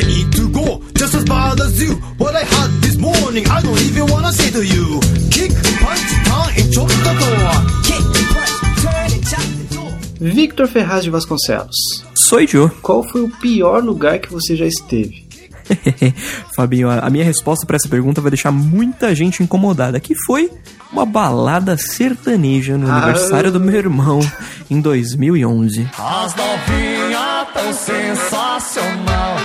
I need to go just as bad as you. What I had this morning, I don't even wanna say to you. Kick, punch, turn and chop the door. Kick, punch, turn and chop the door. Victor Ferraz de Vasconcelos, Sou Joe. qual foi o pior lugar que você já esteve? Fabinho, a a minha resposta pra essa pergunta vai deixar muita gente incomodada, que foi uma balada sertaneja no Ah. aniversário do meu irmão em 2011. As novinhas tão sensacional.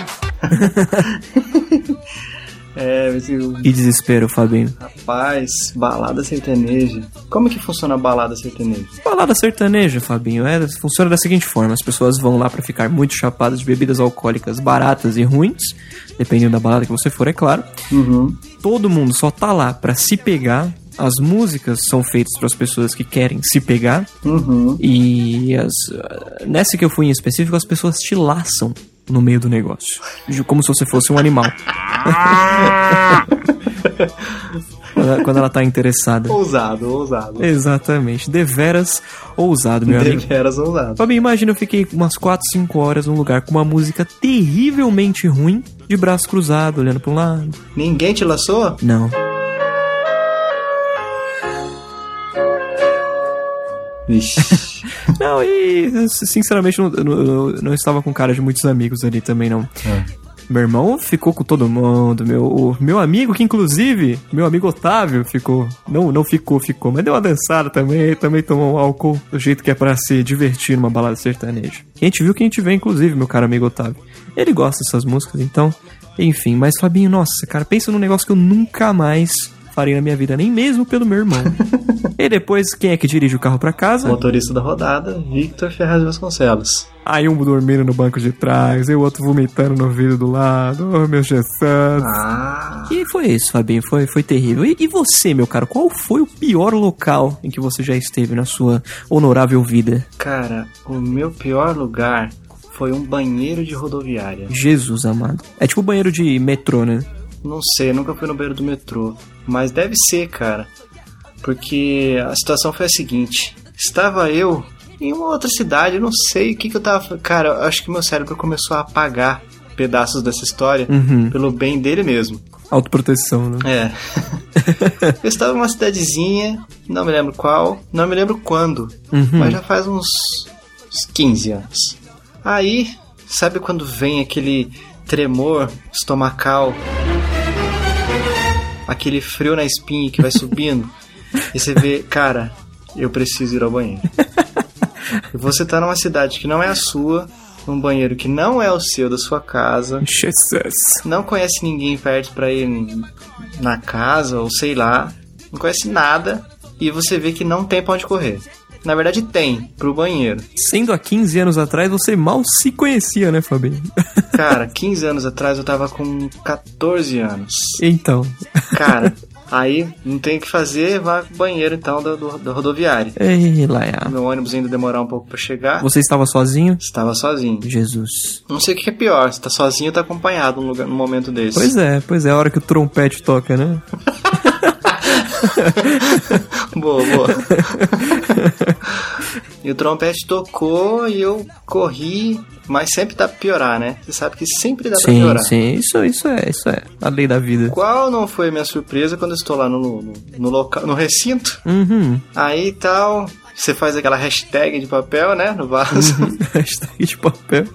É, eu- Que desespero, Fabinho. rapaz, balada sertaneja. Como que funciona a balada sertaneja? Balada sertaneja, Fabinho, é, funciona da seguinte forma: as pessoas vão lá pra ficar muito chapadas de bebidas alcoólicas baratas e ruins, dependendo da balada que você for, é claro. Uhum. Todo mundo só tá lá pra se pegar. As músicas são feitas para as pessoas que querem se pegar. Uhum. E as, nessa que eu fui em específico, as pessoas te laçam no meio do negócio. Como se você fosse um animal. quando, ela, quando ela tá interessada. Ousado, ousado. Exatamente. Deveras ousado, meu amigo. Deveras ousado. Fabinho, imagina eu fiquei umas 4, 5 horas num lugar com uma música terrivelmente ruim, de braço cruzado, olhando pra um lado. Ninguém te laçou? Não. Não, e sinceramente não, não, não estava com cara de muitos amigos ali também, não. Meu irmão ficou com todo mundo, meu, meu amigo, que inclusive, meu amigo Otávio ficou, não, não ficou, ficou, mas deu uma dançada também, também tomou um álcool do jeito que é pra se divertir numa balada sertaneja. A gente viu que a gente vê, inclusive, meu caro amigo Otávio. Ele gosta dessas músicas, então, enfim, mas Fabinho, nossa, cara, pensa num negócio que eu nunca mais farei na minha vida, nem mesmo pelo meu irmão. e depois, quem é que dirige o carro pra casa? Motorista da rodada, Victor Ferraz Vasconcelos. Aí um dormindo no banco de trás, e o outro vomitando no vidro do lado. Oh, meu Jesus. Ah. E foi isso, Fabinho. Foi, foi terrível. E, e você, meu caro, qual foi o pior local em que você já esteve na sua honorável vida? Cara, o meu pior lugar foi um banheiro de rodoviária. Jesus amado. É tipo banheiro de metrô, né? Não sei, nunca fui no banheiro do metrô. Mas deve ser, cara. Porque a situação foi a seguinte: estava eu em uma outra cidade, não sei o que, que eu tava. Cara, eu acho que meu cérebro começou a apagar pedaços dessa história Uhum. pelo bem dele mesmo. Autoproteção, né? É. eu estava numa cidadezinha, não me lembro qual, não me lembro quando, Uhum. mas já faz uns, uns 15 anos. Aí, sabe quando vem aquele tremor estomacal, aquele frio na espinha que vai subindo, e você vê, cara, eu preciso ir ao banheiro. E você tá numa cidade que não é a sua, num banheiro que não é o seu, da sua casa, Jesus. não conhece ninguém perto pra ir na casa ou sei lá, não conhece nada e você vê que não tem pra onde correr. Na verdade tem, pro banheiro. Sendo há 15 anos atrás, você mal se conhecia, né, Fabinho? Cara, 15 anos atrás eu tava com 14 anos. então. Cara, aí não tem o que fazer, vai pro banheiro então da, do- da rodoviária. Ei, Laia. Meu ônibus ainda demorar um pouco pra chegar. Você estava sozinho? Estava sozinho. Jesus. Não sei o que é pior, se tá sozinho ou tá acompanhado num, lugar, num momento desse. Pois é, pois é, a hora que o trompete toca, né? Boa, boa. e o trompete tocou e eu corri, mas sempre dá pra piorar, né? Você sabe que sempre dá pra Sim, piorar. sim, isso, isso é, isso é a lei da vida. Qual não foi a minha surpresa quando eu estou lá no, no, no local, no recinto? Uhum. Aí tal, você faz aquela hashtag de papel, né? No vaso. Hashtag de papel,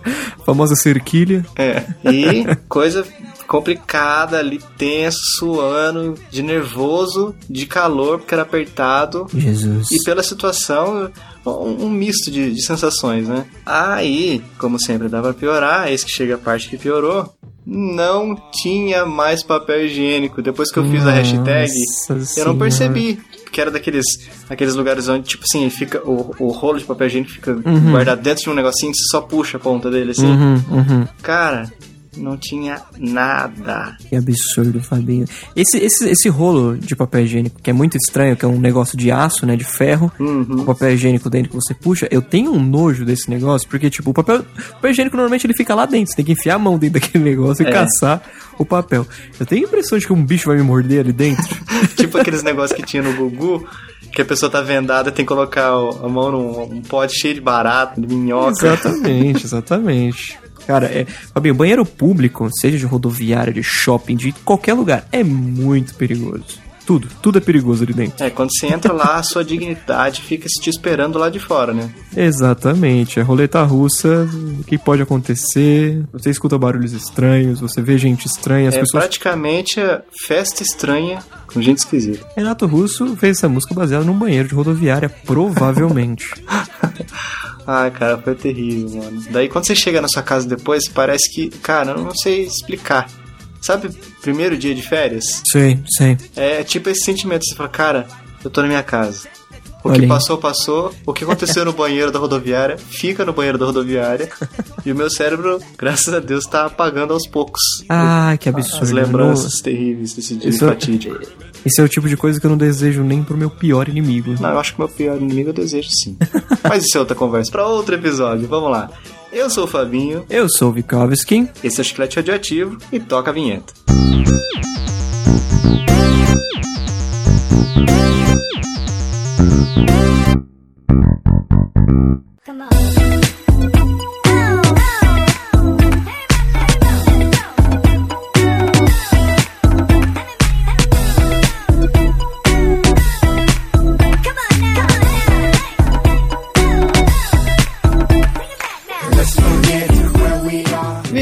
famosa cerquilha. É. E coisa complicada ali, tenso, suando, de nervoso, de calor, porque era apertado. Jesus. E pela situação, um, um misto de, de sensações, né? Aí, como sempre dá pra piorar, esse que chega a parte que piorou, não tinha mais papel higiênico. Depois que eu fiz a hashtag, Nossa eu não Senhora. percebi. Que era daqueles aqueles lugares onde, tipo assim, fica o, o rolo de papel higiênico fica Uhum. guardado dentro de um negocinho que você só puxa a ponta dele, assim. Uhum, uhum. Cara, não tinha nada. Que absurdo, Fabinho. Esse, esse, esse rolo de papel higiênico, que é muito estranho, que é um negócio de aço, né, de ferro, Uhum. com papel higiênico dentro que você puxa, eu tenho um nojo desse negócio, porque, tipo, o papel, o papel higiênico normalmente ele fica lá dentro, você tem que enfiar a mão dentro daquele negócio e É. caçar o papel. Eu tenho a impressão de que um bicho vai me morder ali dentro. tipo aqueles negócios que tinha no Gugu, que a pessoa tá vendada tem que colocar o- a mão num um pote cheio de barato, de minhoca. exatamente, exatamente. Cara, é, Fabinho, banheiro público, seja de rodoviária, de shopping, de qualquer lugar, é muito perigoso. Tudo, tudo é perigoso ali dentro. É, quando você entra lá, a sua dignidade fica te esperando lá de fora, né? Exatamente, a roleta russa, o que pode acontecer? Você escuta barulhos estranhos, você vê gente estranha, as é pessoas. praticamente a festa estranha com gente esquisita. Renato Russo fez essa música baseada num banheiro de rodoviária, provavelmente. Ai, cara, foi terrível, mano. Daí quando você chega na sua casa depois, parece que, cara, eu não sei explicar. Sabe, primeiro dia de férias? sei, sei. É tipo esse sentimento, você fala, cara, eu tô na minha casa. O que passou, passou. O que aconteceu no banheiro da rodoviária, fica no banheiro da rodoviária. e o meu cérebro, graças a Deus, tá apagando aos poucos. Ah, que absurdo. As lembranças terríveis desse dia Isso- fatídico. Não- Esse é o tipo de coisa que eu não desejo nem pro meu pior inimigo. Não, eu acho que o meu pior inimigo eu desejo sim. Mas isso é outra conversa. Pra outro episódio, vamos lá. Eu sou o Fabinho, Eu sou o Vikovsky. esse é o Chiclete Radioativo e toca a vinheta. Come on.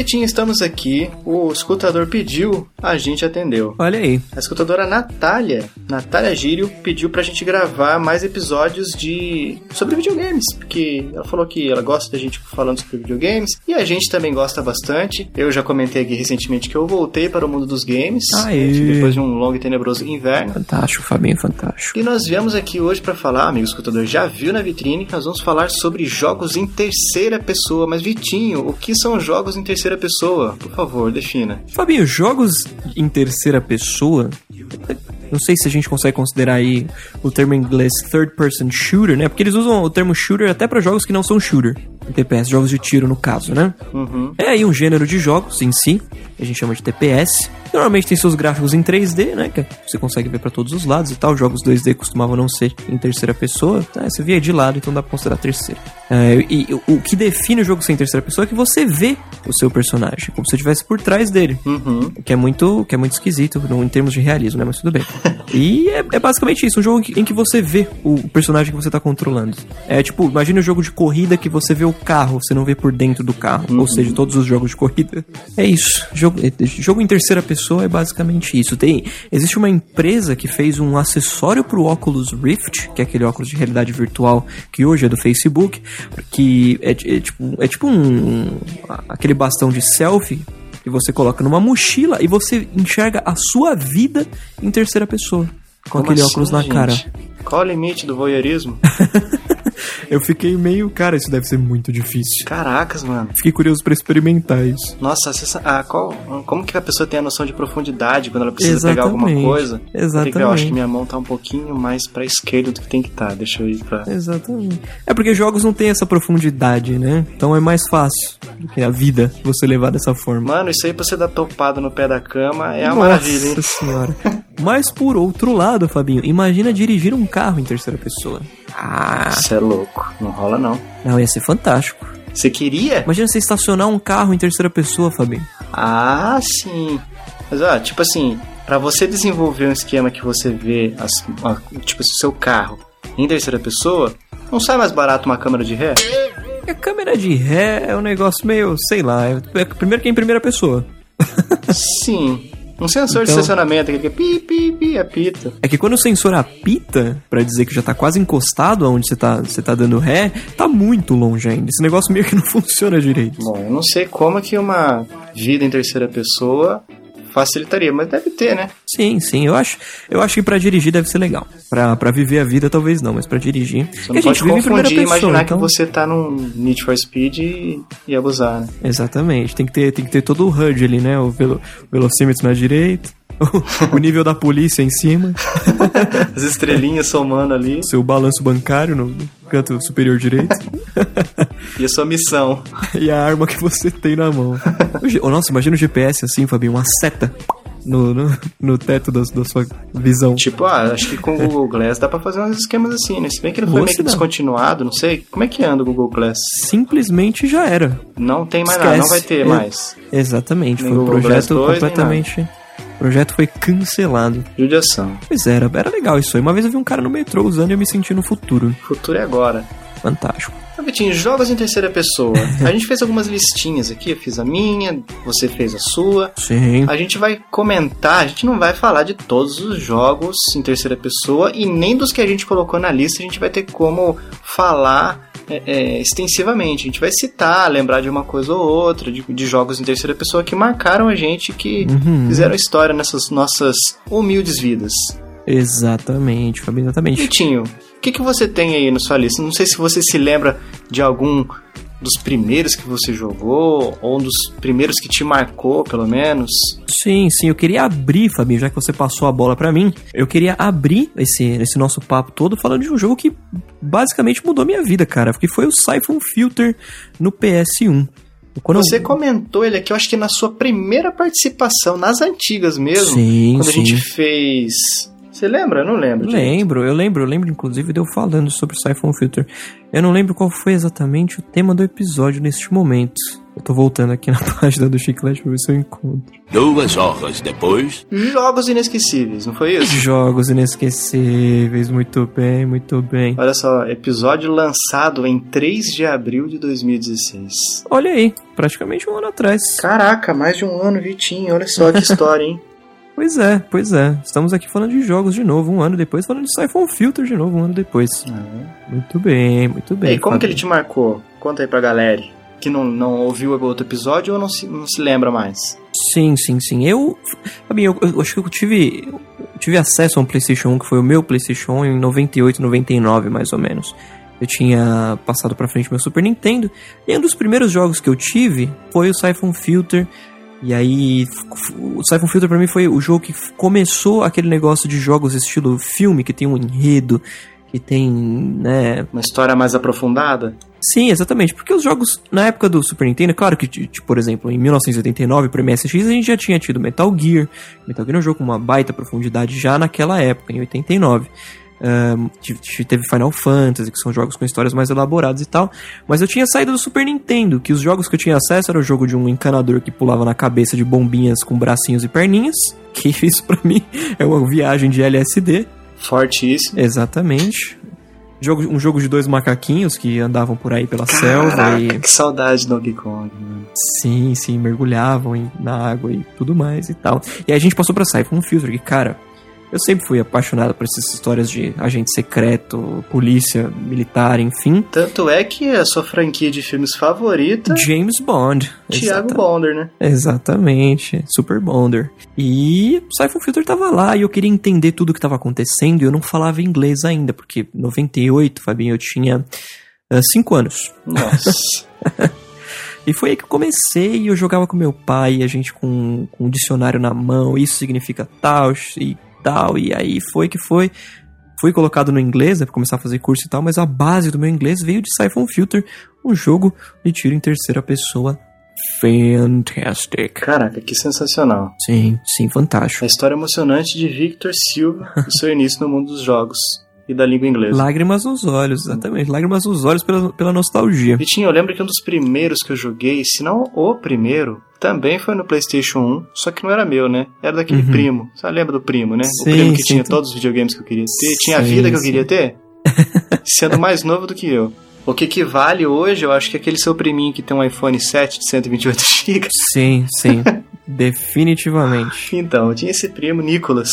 Vitinho, estamos aqui. O escutador pediu, a gente atendeu. Olha aí. A escutadora Natália, Natália Gírio, pediu pra gente gravar mais episódios de sobre videogames, porque ela falou que ela gosta da gente falando sobre videogames e a gente também gosta bastante. Eu já comentei aqui recentemente que eu voltei para o mundo dos games, Aê. né, depois de um longo e tenebroso inverno. Fantástico, Fabinho, fantástico. E nós viemos aqui hoje pra falar, amigo escutador, já viu na vitrine que nós vamos falar sobre jogos em terceira pessoa. Mas Vitinho, o que são jogos em terceira pessoa? Por favor, defina. Fabinho, jogos em terceira pessoa. Não sei se a gente consegue considerar aí o termo em inglês third person shooter, né? Porque eles usam o termo shooter até pra jogos que não são shooter. TPS, jogos de tiro no caso, né? Uhum. É aí um gênero de jogos em si, que a gente chama de TPS. Normalmente tem seus gráficos em 3D, né? Que você consegue ver pra todos os lados e tal. Jogos 2D costumavam não ser em terceira pessoa. Tá? Você via de lado, então dá pra considerar terceira. É, e o- que define o jogo ser em terceira pessoa é que você vê o seu personagem, como se você estivesse por trás dele. Uhum. O que é muito, que é muito esquisito no- em termos de realismo, né? Mas tudo bem. E é, é basicamente isso, um jogo em que você vê o personagem que você tá controlando. É tipo, imagine um jogo de corrida que você vê o carro, você não vê por dentro do carro. Ou seja, todos os jogos de corrida. É isso. Jogo, é- jogo em terceira pessoa é basicamente isso. Tem, existe uma empresa que fez um acessório pro Oculus Rift, que é aquele óculos de realidade virtual que hoje é do Facebook, que é, é tipo, é tipo um, aquele bastão de selfie que você coloca numa mochila e você enxerga a sua vida em terceira pessoa. Com Como aquele assim, óculos na gente? cara. Qual o limite do voyeurismo? Eu fiquei meio, cara, isso deve ser muito difícil. Caracas, mano. Fiquei curioso pra experimentar isso. Nossa, você sa- ah, qual, como que a pessoa tem a noção de profundidade quando ela precisa pegar alguma Exatamente. coisa? Exatamente. Eu acho que minha mão tá um pouquinho mais pra esquerda do que tem que estar. Deixa eu ir pra. Exatamente. É porque jogos não têm essa profundidade, né? Então é mais fácil do que a vida você levar dessa forma. Mano, isso aí pra você dar topada no pé da cama é uma Nossa maravilha, hein? senhora. Mas por outro lado, Fabinho, imagina dirigir um carro em terceira pessoa. Ah, Isso é louco. Não rola, não. não, ia ser fantástico. Você queria? Imagina você estacionar um carro em terceira pessoa, Fabinho. Ah, sim. Mas, ó, tipo assim, pra você desenvolver um esquema que você vê, as, a- tipo o seu carro em terceira pessoa, não sai mais barato uma câmera de ré? A câmera de ré é um negócio meio, sei lá, é, é primeiro que é em primeira pessoa. Sim. Um sensor de Então- estacionamento, aquele que é pi, pi, pi, apita. É que quando o sensor apita, pra dizer que já tá quase encostado aonde você tá, você tá dando ré, tá muito longe ainda. Esse negócio meio que não funciona direito. Bom, eu não sei como que uma vida em terceira pessoa facilitaria, mas deve ter, né? Sim, sim, eu acho, eu acho que pra dirigir deve ser legal. Pra, pra viver a vida talvez não, mas pra dirigir. Você não a pode gente vive em primeira confundir pessoa, imaginar então... que você tá num Need for Speed e, e abusar, né? Exatamente, tem que ter, tem que ter todo o HUD ali, né? O velo, velocímetro na direita, o nível da polícia em cima, As estrelinhas somando ali seu balanço bancário no canto superior direito e a sua missão. e a arma que você tem na mão. Oh, nossa, imagina o GPS assim, Fabinho, uma seta no, no, no teto da, da sua visão. Tipo, ah, acho que com o Google Glass dá pra fazer uns esquemas assim, né? Se bem que ele foi meio que dá. descontinuado, não sei. Como é que anda o Google Glass? Simplesmente já era. Não tem mais nada, não vai ter É, mais. Exatamente, Nem foi um Google Glass projeto 2, nem completamente. O projeto foi cancelado. Judiação. Pois era, era legal isso aí. Uma vez eu vi um cara no metrô usando e eu me senti no futuro. Futuro é agora. Fantástico. Vitinho, jogos em terceira pessoa. A gente fez algumas listinhas aqui, eu fiz a minha, você fez a sua. Sim. A gente vai comentar, a gente não vai falar de todos os jogos em terceira pessoa e nem dos que a gente colocou na lista a gente vai ter como falar é, é, extensivamente. A gente vai citar, lembrar de uma coisa ou outra, de, de jogos em terceira pessoa que marcaram a gente, que Uhum. fizeram história nessas nossas humildes vidas. Exatamente, Fabinho, exatamente. Vitinho, o que, que você tem aí na sua lista? Não sei se você se lembra de algum dos primeiros que você jogou, ou um dos primeiros que te marcou, pelo menos. Sim, sim, eu queria abrir, Fabinho, já que você passou a bola pra mim, eu queria abrir esse, esse nosso papo todo falando de um jogo que basicamente mudou minha vida, cara, que foi o Siphon Filter no PS1. Quando eu- Você comentou ele aqui, eu acho que na sua primeira participação, nas antigas mesmo, Sim, quando sim. a gente fez. Você lembra? Eu não lembro. direito. Lembro, eu lembro, eu lembro inclusive de eu falando sobre o Siphon Filter. Eu não lembro qual foi exatamente o tema do episódio neste momento. Eu tô voltando aqui na página do Chiclete pra ver se eu encontro. Duas horas depois. Jogos inesquecíveis, não foi isso? Jogos inesquecíveis, muito bem, muito bem. Olha só, episódio lançado em 3 de abril de 2016. Olha aí, praticamente um ano atrás. Caraca, mais de um ano, Vitinho. Olha só que história, hein? Pois é, pois é. Estamos aqui falando de jogos de novo, um ano depois, falando de Siphon Filter de novo, um ano depois. Muito bem, muito E bem. aí, como que ele te marcou? Conta aí pra galera que não, não ouviu o outro episódio ou não se, não se lembra mais. Sim, sim, sim. Eu, Fabinho, eu, eu acho que eu tive, eu tive acesso a um PlayStation 1, que foi o meu PlayStation 1 em 98, 99, mais ou menos. Eu tinha passado pra frente meu Super Nintendo. E um dos primeiros jogos que eu tive foi o Siphon Filter. E aí, o Siphon Filter pra mim foi o jogo que começou aquele negócio de jogos estilo filme, que tem um enredo, que tem, né, Uma história mais aprofundada? Sim, exatamente. Porque os jogos, na época do Super Nintendo, claro que, tipo, por exemplo, em 1989, pro MSX, a gente já tinha tido Metal Gear. Metal Gear é um jogo com uma baita profundidade já naquela época, em 89. Teve Final Fantasy, que são jogos com histórias mais elaboradas e tal. Mas eu tinha saído do Super Nintendo, que os jogos que eu tinha acesso era o jogo de um encanador que pulava na cabeça de bombinhas com bracinhos e perninhas. Que isso pra mim é uma viagem de LSD. Fortíssimo. Exatamente. Jogo, um jogo de dois macaquinhos que andavam por aí pela selva Caraca, e. que saudade do Donkey Kong, mano. Sim, sim, mergulhavam na água e tudo mais e tal. E aí a gente passou pra Siphon Filter, que, cara, eu sempre fui apaixonado por essas histórias de agente secreto, polícia, militar, enfim. Tanto é que a sua franquia de filmes favorita, James Bond. Thiago Bonder, né? Exatamente, Super Bonder. E Siphon Filter tava lá e eu queria entender tudo o que tava acontecendo e eu não falava inglês ainda, porque em 98, Fabinho, eu tinha 5 anos. Nossa. E foi aí que eu comecei e eu jogava com meu pai, a gente com, com um dicionário na mão, isso significa tal e tal, e aí foi que foi. Fui colocado no inglês, né, pra começar a fazer curso e tal, mas a base do meu inglês veio de Siphon Filter, um jogo de tiro em terceira pessoa fantastic. Caraca, que sensacional. Sim, sim, fantástico. A história emocionante de Victor Silva e seu início no mundo dos jogos e da língua inglesa. Lágrimas nos olhos, exatamente. Lágrimas nos olhos pela, pela nostalgia. Vitinho, eu lembro que um dos primeiros que eu joguei, se não o primeiro, também foi no PlayStation 1, só que não era meu, né? Era daquele Uhum. primo. Você lembra do primo, né? Sim, o primo que sim, tinha todos os videogames que eu queria ter, tinha a vida que eu queria ter, sendo mais novo do que eu. O que equivale hoje, eu acho que é aquele seu priminho que tem um iPhone 7 de 128 GB. Sim, sim. Definitivamente. Então, eu tinha esse primo, Nicolas.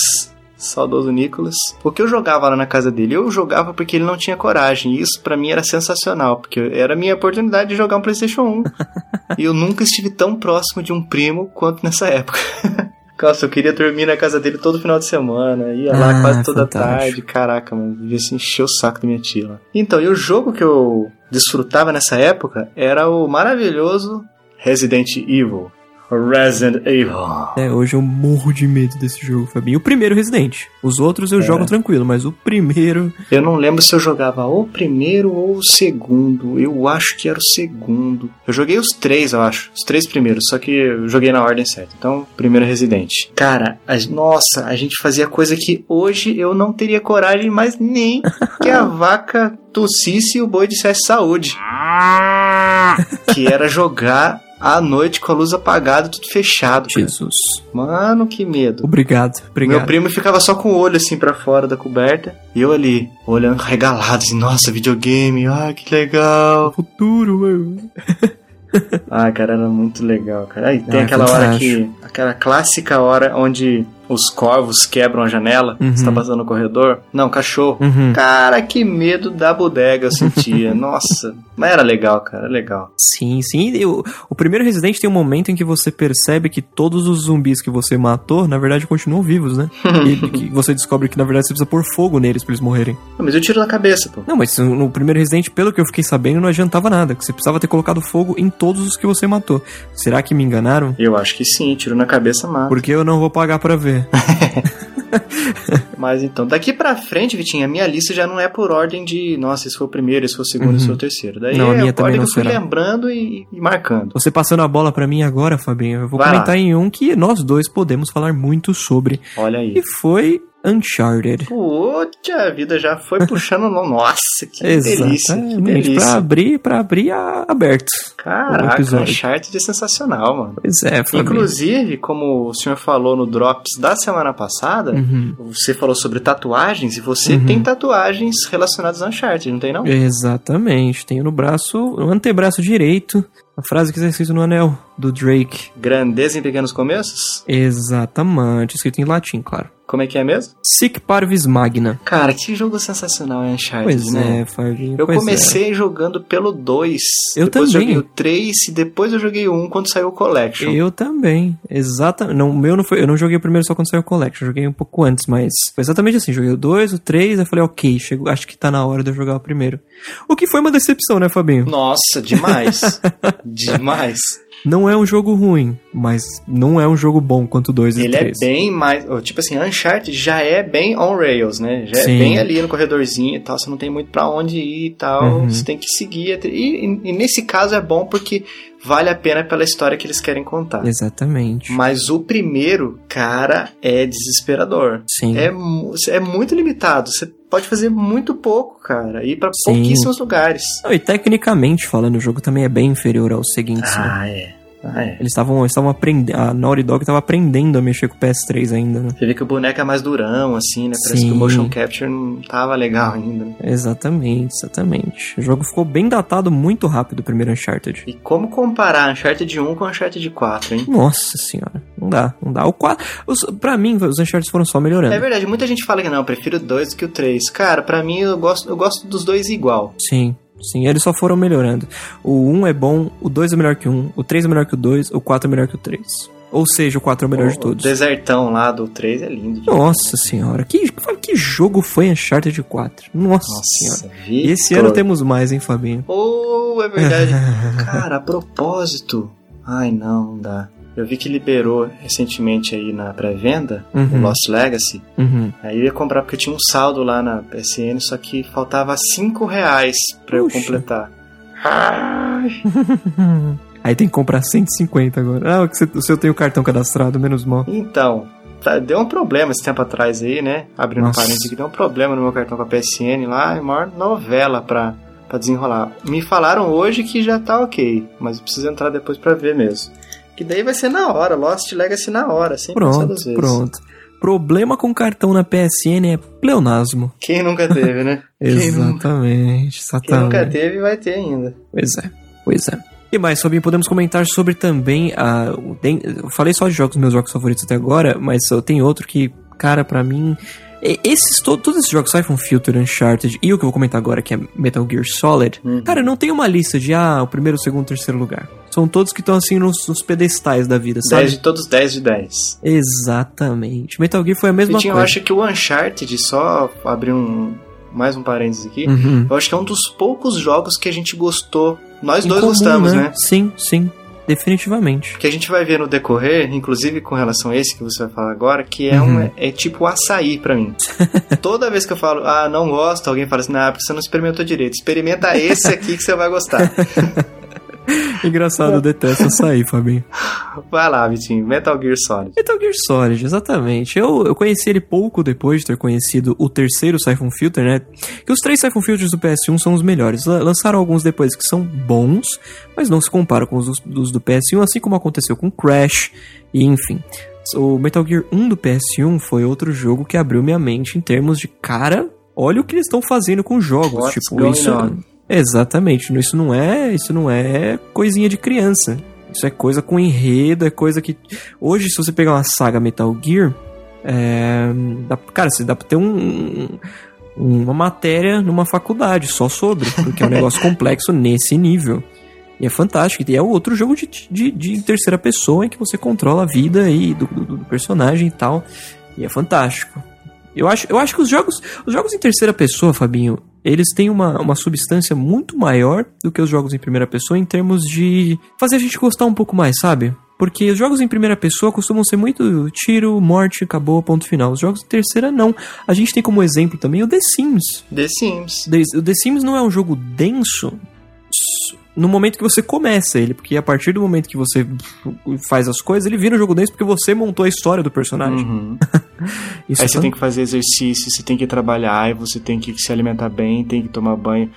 Saudoso Nicolas. O que eu jogava lá na casa dele? Eu jogava porque ele não tinha coragem. E isso pra mim era sensacional, porque era a minha oportunidade de jogar um PlayStation 1. e eu nunca estive tão próximo de um primo quanto nessa época. Nossa, eu queria dormir na casa dele todo final de semana. Ia lá Ah, quase toda fantástico. tarde. Caraca, mano. Devia se encher o saco da minha tia lá. Então, e o jogo que eu desfrutava nessa época era o maravilhoso Resident Evil. Resident Evil. É, hoje eu morro de medo desse jogo, Fabinho. O primeiro Resident. Os outros eu jogo tranquilo, mas o primeiro. Eu não lembro se eu jogava o primeiro ou o segundo. Eu acho que era o segundo. Eu joguei os três, eu acho. Os três primeiros, só que eu joguei na ordem certa. Então, primeiro Resident. Cara, a- nossa, a gente fazia coisa que hoje eu não teria coragem mais nem que a vaca tossisse e o boi dissesse saúde. que era jogar à noite com a luz apagada, tudo fechado. cara. Jesus. Mano, que medo. Obrigado, obrigado. Meu primo ficava só com o olho assim pra fora da coberta. E eu ali, olhando regalado, assim, nossa, videogame, ah, que legal. Futuro, meu. Ah, cara, era muito legal, cara. Aí tem Ah, aquela hora que. Aquela clássica hora onde os corvos quebram a janela, Uhum. você tá passando no corredor. Não, cachorro. Uhum. Cara, que medo da bodega eu sentia. Nossa. Mas era legal, cara, era legal. Sim, sim. E o, primeiro Resident tem um momento em que você percebe que todos os zumbis que você matou, na verdade, continuam vivos, né? e que você descobre que, na verdade, você precisa pôr fogo neles pra eles morrerem. Não, Mas eu tiro na cabeça, pô. Não, mas no primeiro Resident, pelo que eu fiquei sabendo, não adiantava nada. Que você precisava ter colocado fogo em todos os que você matou. Será que me enganaram? Eu acho que sim, tiro na cabeça, mano. Porque eu não vou pagar pra ver. 诶嘿嘿嘿 Mas então, daqui pra frente, Vitinho, a minha lista já não é por ordem de, nossa, esse foi o primeiro, esse foi o segundo, esse foi o terceiro. Daí Uhum. Não, a é minha a também ordem não que eu fui será. lembrando e, e marcando. Você passando a bola pra mim agora, Fabinho, eu vou Vai comentar lá. em um que nós dois podemos falar muito sobre. Olha aí. E foi Uncharted. Puta vida, já foi puxando. no- Nossa, que delícia. Que delícia. Pra abrir, pra abrir a- aberto. Caraca. Uncharted é sensacional, mano. Pois é, Fabinho. Inclusive, como o senhor falou no Drops da semana passada, Uhum. você falou sobre tatuagens e você tem tatuagens relacionadas a Uncharted, não tem não? Exatamente. Tenho no braço, no antebraço direito, a frase que está escrita no anel do Drake. Grandeza em pequenos começos? Exatamente. Escrito em latim, claro. Como é que é mesmo? Sic parvis magna. Cara, que jogo sensacional é Uncharted, Pois né? é, Fabinho. Eu pois comecei jogando pelo 2. Eu depois também. joguei o 3 e depois eu joguei o 1 quando saiu o Collection. é. Eu também. Exatamente. Não, o meu não foi. Eu não joguei o primeiro só quando saiu o Collection. Eu joguei um pouco antes, mas foi exatamente assim. Joguei o 2, o 3, aí falei, ok, chegou, acho que tá na hora de eu jogar o primeiro. O que foi uma decepção, né, Fabinho? Nossa, demais. demais. Não é um jogo ruim, mas não é um jogo bom quanto o 2 e o Ele é 3. bem mais. oh, Tipo assim, Uncharted já é bem on rails, né? Já Sim. é bem ali no corredorzinho e tal. Você não tem muito pra onde ir e tal. Uhum. Você tem que seguir. E, e- e nesse caso é bom porque vale a pena pela história que eles querem contar. Exatamente. Mas o primeiro, cara, é desesperador. Sim. É, é muito limitado. Você pode fazer muito pouco, cara. Ir pra Sim. pouquíssimos lugares. Não, e tecnicamente falando, o jogo também é bem inferior aos seguintes, né? Ah, é. Ah, é. Eles estavam estavam aprendendo. A Naughty Dog estava aprendendo a mexer com o PS3 ainda, né? Você vê que o boneco é mais durão, assim, né? Parece Sim. que o motion capture não tava legal ainda. né? Exatamente, exatamente. O jogo ficou bem datado muito rápido, o primeiro Uncharted. E como comparar Uncharted 1 com Uncharted 4, hein? Nossa senhora, não dá, não dá. O 4, os, pra mim, os Uncharted foram só melhorando. É verdade, muita gente fala que não, eu prefiro o 2 do que o 3. Cara, pra mim eu gosto, eu gosto dos dois igual. Sim, sim, eles só foram melhorando. O 1 é bom, o 2 é melhor que o 1, o 3 é melhor que o 2, o 4 é melhor que o 3. Ou seja, o 4 é o melhor de O todos. desertão lá do 3 é lindo. demais. Nossa senhora, que, que jogo foi Uncharted 4? Nossa, senhora. Nossa, E esse Victor. ano temos mais, hein, Fabinho? Oh, é verdade. Cara, a propósito. Ai, não, não dá. Eu vi que liberou recentemente aí na pré-venda Uhum. o Lost Legacy. Uhum. Aí eu ia comprar porque tinha um saldo lá na PSN, só que faltava 5 reais pra eu Puxa. completar. Ai. Aí tem que comprar 150 agora. Ah, o seu tem o cartão cadastrado, menos mal. Então, tá- deu um problema esse tempo atrás aí, né? Abrindo Nossa. parênteses aqui, deu um problema no meu cartão com a PSN lá, é maior novela pra, pra desenrolar. Me falaram hoje que já tá ok, mas eu preciso entrar depois pra ver mesmo. Que daí vai ser na hora, Lost Legacy na hora, sem pensar Pronto, duas vezes. pronto. Problema com cartão na PSN é pleonasmo. Quem nunca teve, né? Nunca, Exatamente, quem nunca exatamente. teve vai ter ainda. Pois é, pois é. E mais, Fabinho, podemos comentar sobre também a. Eu falei só de jogos, meus jogos favoritos até agora, mas eu tenho outro que, cara, pra mim. Esses, to- todos esses jogos, Siphon Filter, Uncharted e o que eu vou comentar agora, que é Metal Gear Solid, Uhum. cara, não tem uma lista de, ah, o primeiro, o segundo, o terceiro lugar. São todos que estão assim nos, nos pedestais da vida, sabe? 10 de todos 10 de 10. Exatamente. Metal Gear foi a mesma Vitinho, eu coisa. acho que o Uncharted, só abrir um. Mais um parênteses aqui. Uhum. Eu acho que é um dos poucos jogos que a gente gostou. Nós Em dois comum, gostamos, né? Sim, sim. Definitivamente. Que a gente vai ver no decorrer, inclusive com relação a esse que você vai falar agora, que é um é tipo açaí pra mim. Toda vez que eu falo, ah, não gosto, alguém fala assim, não, porque você não experimentou direito. Experimenta esse aqui que você vai gostar. Engraçado, eu detesto açaí, Fabinho. vai lá, Vitinho, Metal Gear Solid. Metal Gear Solid, exatamente. Eu, eu conheci ele pouco depois de ter conhecido o terceiro Siphon Filter, né? Que os três Siphon Filters do PS1 são os melhores. La- Lançaram alguns depois que são bons, mas não se comparam com os dos, dos do PS1, assim como aconteceu com Crash, e enfim. O Metal Gear 1 do PS1 foi outro jogo que abriu minha mente em termos de cara, olha o que eles estão fazendo com jogos. What's tipo, isso. on? Exatamente, isso não é, isso não é coisinha de criança. Isso é coisa com enredo, é coisa que hoje se você pegar uma saga Metal Gear, é, dá, cara, você dá pra ter um, um- uma matéria numa faculdade só sobre, porque é um negócio complexo nesse nível. E é fantástico. E é outro jogo de, de, de terceira pessoa em que você controla a vida aí do, do- do personagem e tal. E é fantástico. Eu acho, eu acho que os jogos, os jogos em terceira pessoa, Fabinho, eles têm uma, uma substância muito maior do que os jogos em primeira pessoa em termos de fazer a gente gostar um pouco mais, sabe? Porque os jogos em primeira pessoa costumam ser muito tiro, morte, acabou, ponto final. Os jogos em terceira, não. A gente tem como exemplo também o The Sims. The Sims. The- O The Sims não é um jogo denso no momento que você começa ele, porque a partir do momento que você faz as coisas, ele vira um jogo denso porque você montou a história do personagem. Uhum. Isso Aí é você tem que fazer exercício, você tem que trabalhar, você tem que se alimentar bem, tem que tomar banho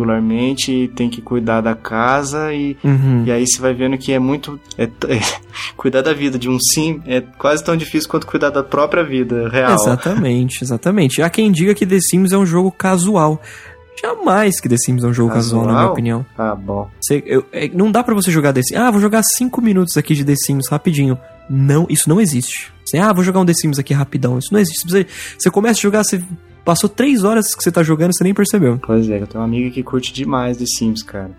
regularmente, tem que cuidar da casa e, Uhum. e aí você vai vendo que é muito. é t- cuidar da vida de um sim é quase tão difícil quanto cuidar da própria vida real. Exatamente, exatamente. Há quem diga que The Sims é um jogo casual. Jamais que The Sims é um jogo casual, na minha Casual? opinião. Ah, bom. Você- eu- é, não dá pra você jogar The Sims. Ah, vou jogar 5 minutos aqui de The Sims rapidinho. Não, isso não existe. Você, ah, vou jogar um The Sims aqui rapidão. Isso não existe. Você, você começa a jogar, você passou 3 horas que você tá jogando, você nem percebeu. Pois é, eu tenho uma amiga que curte demais The Sims, cara.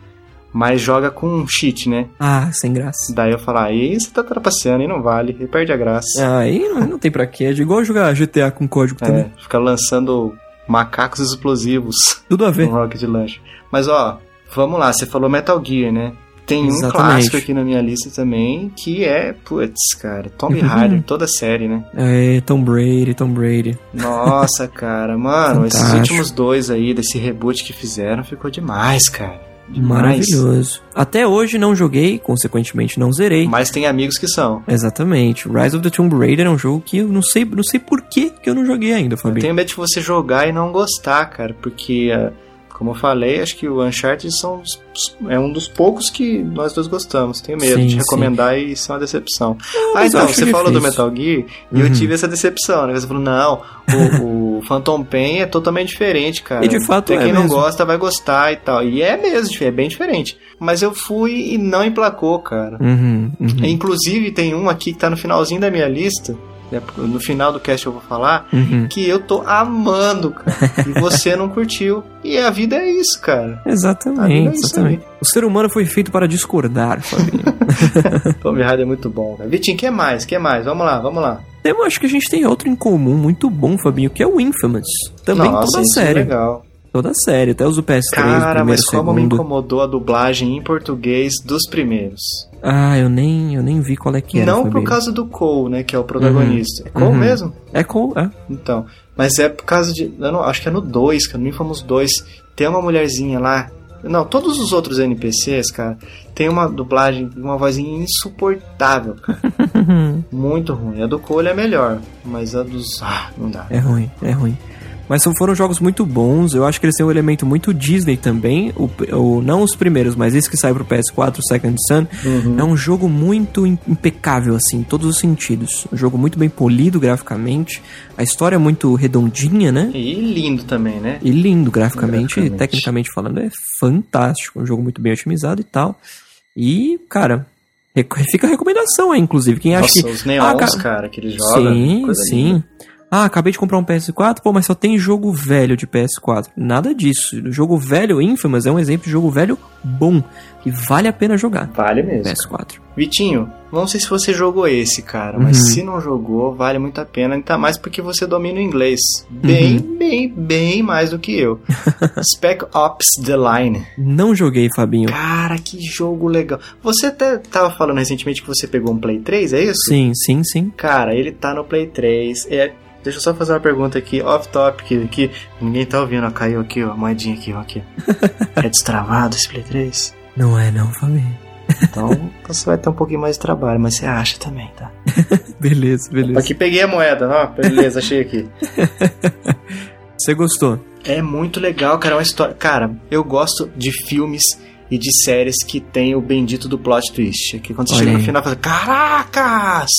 Mas joga com cheat, né? Ah, sem graça. Daí eu falo, ah, aí você tá trapaceando, aí não vale, aí perde a graça. Aí não, não tem pra quê. É igual jogar GTA com código também. É, fica lançando macacos explosivos Tudo a ver. Rocket Launch. Mas ó, vamos lá, você falou Metal Gear, né? Tem um Exatamente. clássico aqui na minha lista também, que é, putz, cara, Tomb Uhum. Raider, toda a série, né? É, Tom Brady, Tom Brady. Nossa, cara, mano, esses últimos dois aí, desse reboot que fizeram, ficou demais, cara. Maravilhoso. Até hoje não joguei, consequentemente não zerei. Mas tem amigos que são. Exatamente. Rise of the Tomb Raider é um jogo que eu não sei, não sei por que eu não joguei ainda, Eu Fabinho. tenho medo de você jogar e não gostar, cara, porque, ah, como eu falei, acho que o Uncharted são, é um dos poucos que nós dois gostamos. Tenho medo Sim, de sim. recomendar e ser uma decepção. ah, mas eu então, você falou do. Metal Gear e eu Uhum. tive essa decepção, né? Você falou, não, o, o Phantom Pain é totalmente diferente, cara. E de fato Até é quem não mesmo. gosta vai gostar e tal. E é mesmo, é bem diferente. Mas eu fui e não emplacou, cara. Uhum, uhum. Inclusive, tem um aqui que tá no finalzinho da minha lista. Né, No final do cast eu vou falar Uhum. que eu tô amando, cara. E você não curtiu. E a vida é isso, cara. Exatamente, é isso exatamente. O ser humano foi feito para discordar, Fabinho. Tomb Raider é muito bom, cara. Vitinho, que mais? que mais? Vamos lá, vamos lá. eu acho que a gente tem outro em comum muito bom, Fabinho, que é o Infamous. Também Nossa, toda isso é série. legal. Toda a série, até os do PS3, Cara, mas como me segundo. incomodou a dublagem em português dos primeiros. Ah, eu nem, eu nem vi qual é que era, não por causa do Cole, né, que é o protagonista. É Cole Uhum. mesmo? É cool, é. Então, mas é por causa de. Não, acho que é no 2, cara, no Infamous 2. Tem uma mulherzinha lá. Não, todos os outros NPCs, cara, tem uma dublagem, uma vozinha insuportável, cara. Muito ruim. A do Cole é melhor, mas a dos. Ah, não dá. É ruim, é ruim. Mas são- foram jogos muito bons. Eu acho que eles têm um elemento muito Disney também. O, o- não os primeiros, mas esse que sai pro PS4, o Second Sun. É um jogo muito im- impecável, assim, em todos os sentidos. Um jogo muito bem polido graficamente. A história é muito redondinha, né? E lindo também, né? E lindo graficamente, Graficamente. tecnicamente falando, é fantástico. Um jogo muito bem otimizado e tal. E, cara, fica a recomendação aí, inclusive. Quem acha Nossa, que. os neons, Ah, cara, cara, que ele joga. Sim, sim. linda. Ah, acabei de comprar um PS4, pô, mas só tem jogo velho de PS4. Nada disso. O jogo velho, Infamous, é um exemplo de jogo velho bom, que vale a pena jogar. Vale mesmo. PS4. Vitinho, não sei se você jogou esse, cara, mas Uhum. se não jogou, vale muito a pena, ainda mais porque você domina o inglês. Bem, Uhum. bem, bem mais do que eu. Spec Ops The Line. Não joguei, Fabinho. Cara, que jogo legal. Você até tava falando recentemente que você pegou um Play 3, é isso? Sim, sim, sim. Cara, ele tá no Play 3. É, deixa eu só fazer uma pergunta aqui, off topic, que ninguém tá ouvindo, ó, caiu aqui, ó, a moedinha aqui, ó, aqui. é destravado esse Play 3? Não é não, Fabinho. Então você vai ter um pouquinho mais de trabalho, mas você acha também, tá? Beleza, beleza. Aqui peguei a moeda, ó, beleza, achei aqui. Você gostou? É muito legal, cara, é uma história. Cara, eu gosto de filmes e de séries que tem o bendito do plot twist. Que quando você Olha chega no aí. final, você fala, caracas!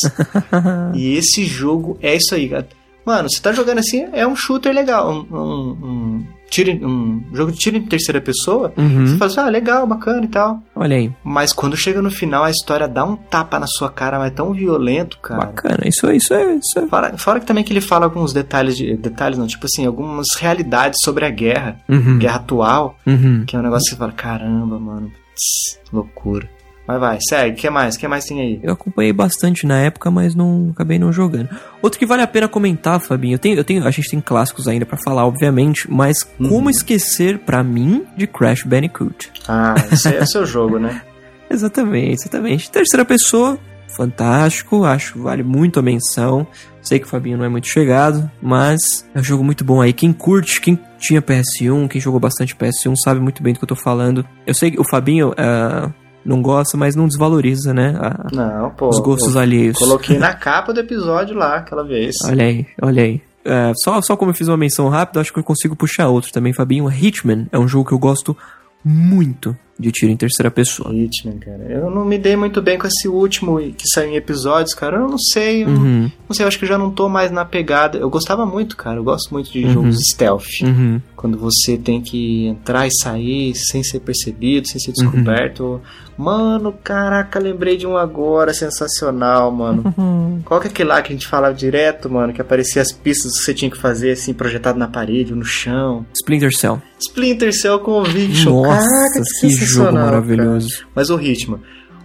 e esse jogo é isso aí, cara. Mano, você tá jogando assim, é um shooter legal, um, um, um, tiro, um jogo de tiro em terceira pessoa. Uhum. Você fala assim, ah, legal, bacana e tal. Olha aí. Mas quando chega no final, a história dá um tapa na sua cara, mas é tão violento, cara. Bacana. Isso, é- isso é. Isso é... Fora, fora que também que ele fala alguns detalhes de. Detalhes não, tipo assim, algumas realidades sobre a guerra, Uhum. guerra atual, Uhum. que é um negócio que você fala, caramba, mano, tss, loucura. Mas vai, segue, o que mais? O que mais tem aí? Eu acompanhei bastante na época, mas não acabei não jogando. Outro que vale a pena comentar, Fabinho, eu tenho, eu tenho, a gente tem clássicos ainda pra falar, obviamente, mas Uhum. como esquecer pra mim de Crash Bandicoot? Ah, esse é o seu jogo, né? Exatamente, exatamente. Terceira pessoa, fantástico, acho vale muito a menção. Sei que o Fabinho não é muito chegado, mas é um jogo muito bom aí. Quem curte, quem tinha PS1, quem jogou bastante PS1, sabe muito bem do que eu tô falando. Eu sei que o Fabinho ah, não gosta, mas não desvaloriza, né? a- Não, pô. os gostos alheios. Coloquei na capa do episódio lá, aquela vez. Olha aí, olha aí. É, só, só como eu fiz uma menção rápida, acho que eu consigo puxar outro também, Fabinho. Hitman é um jogo que eu gosto muito de tiro em terceira pessoa. Hitman, cara. Eu não me dei muito bem com esse último que saiu em episódios, cara. Eu não sei. Eu não, Uhum, não sei, eu acho que eu já não tô mais na pegada. Eu gostava muito, cara. Eu gosto muito de Uhum. jogos stealth. uhum. Quando você tem que entrar e sair sem ser percebido, sem ser Uhum. descoberto. Mano, caraca, lembrei de um agora sensacional, mano. Uhum. Qual que é aquele lá que a gente falava direto, mano? Que aparecia as pistas que você tinha que fazer, assim, projetado na parede, ou no chão. Splinter Cell. Splinter Cell Conviction. Nossa, caraca, que jogo sensacional, maravilhoso. cara. Mas o Hitman.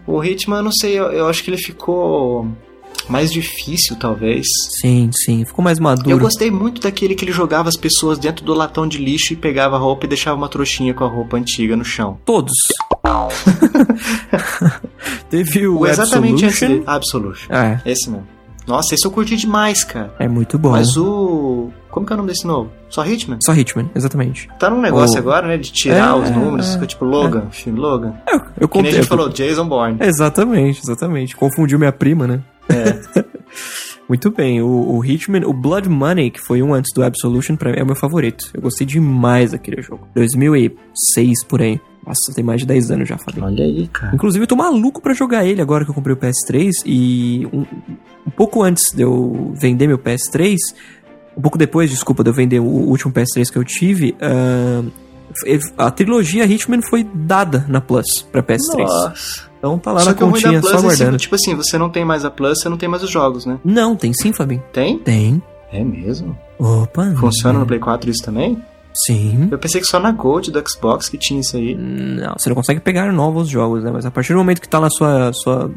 O Hitman, eu não sei, eu, eu acho que ele ficou mais difícil, talvez. Sim, sim. Ficou mais maduro. Eu gostei muito daquele que ele jogava as pessoas dentro do latão de lixo e pegava a roupa e deixava uma trouxinha com a roupa antiga no chão. Todos. Teve o, O exatamente esse. Absolution. Absolution. É, Esse mesmo. Nossa, esse eu curti demais, cara. é muito bom. Mas o. Como que é o nome desse novo? Só Hitman? Só Hitman, exatamente. Tá num negócio O- agora, né? De tirar É, os números, é, tipo Logan, filme Logan. Eu, eu Que nem contei. a gente falou, Jason Bourne. Exatamente, exatamente. Confundiu minha prima, né? É. Muito bem, o, o Hitman, o Blood Money, que foi um antes do Absolution, pra mim é o meu favorito. Eu gostei demais daquele jogo. 2006, por aí. Nossa, tem mais de 10 anos já, Fabinho. Olha aí, cara. Inclusive, eu tô maluco pra jogar ele agora que eu comprei o PS3 e um, um pouco antes de eu vender meu PS3, um pouco depois, desculpa, de eu vender o último PS3 que eu tive, ah, a trilogia Hitman foi dada na Plus pra PS3. Nossa. Então tá lá Só na da continha, só é assim, aguardando. tipo assim, você não tem mais a Plus, você não tem mais os jogos, né? Não, tem sim, Fabinho. Tem? Tem. É mesmo? Opa. Funciona no Play 4 isso também? Sim. Eu pensei que só na Gold do Xbox que tinha isso aí. Não, você não consegue pegar novos jogos, né? Mas a partir do momento que tá na sua, sua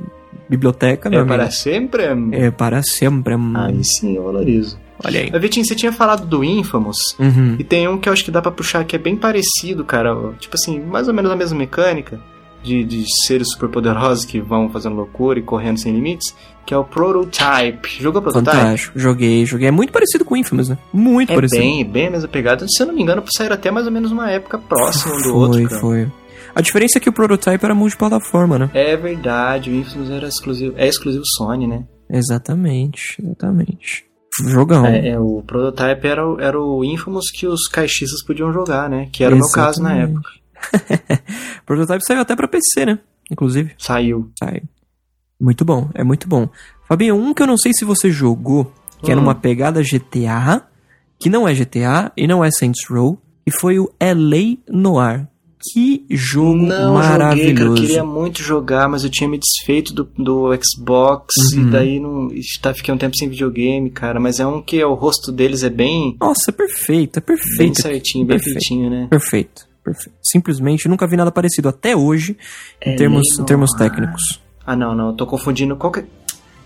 biblioteca, É para sempre? é para sempre. Aí sim eu valorizo. Olha aí. Vitinho, você tinha falado do Infamous. Uhum. E tem um que eu acho que dá pra puxar que é bem parecido, cara. Tipo assim, mais ou menos a mesma mecânica de, de seres superpoderosos que vão fazendo loucura e correndo sem limites, que é o Prototype. Jogou Prototype? Fantástico. Joguei, joguei. É muito parecido com o Infamous, né? Muito É parecido. bem, bem a mesma pegada. Se eu não me engano, saíram até mais ou menos uma época próxima um do foi, outro. cara. foi. A diferença é que o Prototype era multiplataforma, né? É verdade, o Infamous era exclusivo. É exclusivo Sony, né? Exatamente, exatamente. Jogão. É, é, o Prototype era, o- era o Infamous que os caixistas podiam jogar, né? Que era o meu caso na Exatamente. época. Prototype saiu até pra PC, né? Inclusive. Saiu. Sai. Muito bom, é muito bom. Fabinho, um que eu não sei se você jogou, que era Hum. uma pegada GTA, que não é GTA e não é Saints Row, e foi o LA Noir. Que jogo Não joguei, cara. Eu maravilhoso. queria muito jogar, mas eu tinha me desfeito do, do Xbox Uhum. e daí não. e tá, fiquei um tempo sem videogame, cara. Mas é um que o rosto deles é bem, Nossa, é perfeito, é bem perfeito. certinho, bem Perfeito. feitinho, né? Perfeito, perfeito. Simplesmente nunca vi nada parecido até hoje em LA termos, em termos técnicos. Ah, não, não. Eu tô confundindo. Qual que... é-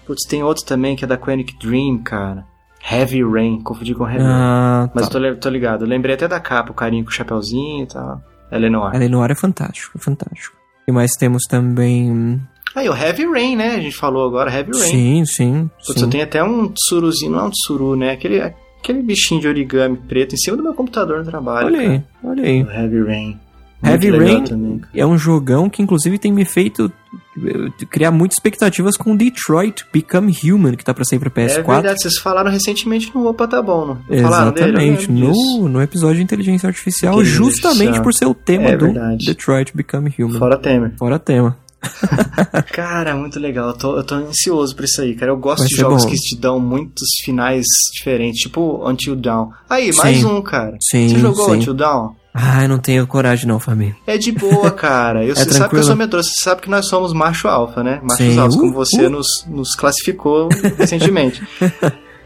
Putz, tem outro também que é da Quanic Dream, cara. Heavy Rain, confundi com Heavy Rain. Ah, Mas tá. eu tô, li- tô ligado. Eu lembrei até da capa, o carinho com o chapeuzinho e tal. Eleanor. Eleanor é fantástico, é fantástico. E mais temos também. hum, Aí, o Heavy Rain, né? A gente falou agora, Heavy Rain. Sim, sim. Putz, sim. eu tenho até um tsuruzinho, não é um tsuru, né? Aquele, aquele bichinho de origami preto em cima do meu computador no trabalho. Olha aí, olha aí. O Heavy Rain. Heavy Muito Rain também, é um jogão que inclusive tem me feito eh, criar muitas expectativas com Detroit Become Human, que tá pra sair pra É PS4. verdade, vocês falaram recentemente no Opa Tá Bom, não? Dele? Exatamente, disso. no, no episódio de inteligência artificial, Inteligência justamente artificial. por ser o tema É do verdade. Detroit Become Human. Fora Temer. Fora tema. Cara, muito legal. Eu tô, eu tô ansioso pra isso aí, cara. Eu gosto Vai de jogos bom. que te dão muitos finais diferentes, tipo Until Dawn. Aí, mais Sim. um, cara. Sim, Você jogou sim. Until Dawn? Ai, não tenho coragem não, família. É de boa, cara. Eu, É você sabe que eu sou medroso. Você sabe que nós somos macho alfa, né? Machos Sim. alfas, como Uh, você uh. Nos, nos classificou recentemente.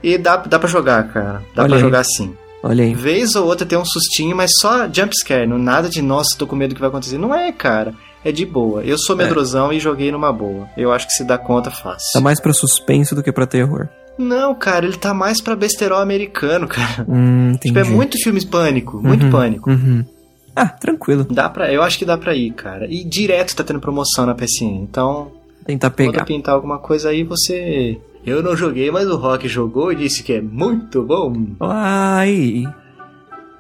E dá, dá pra jogar, cara. Dá Olha pra aí. jogar sim. Olha aí. Vez ou outra tem um sustinho, mas só jumpscare. Não nada de, nossa, tô com medo do que vai acontecer. Não é, cara. É de boa. Eu sou medrosão e joguei numa boa. Eu acho que se dá conta fácil. Tá mais pra suspense do que pra terror. Não, cara, ele tá mais pra besterol americano, cara. Hum. Tipo, é muito filme pânico, muito Uhum, pânico. Uhum. Ah, tranquilo. Dá pra, eu acho que dá pra ir, cara. E direto tá tendo promoção na PSN. Então, Tentar quando pegar. pintar alguma coisa aí, você. Eu não joguei, mas o Rock jogou e disse que é muito bom. Ai.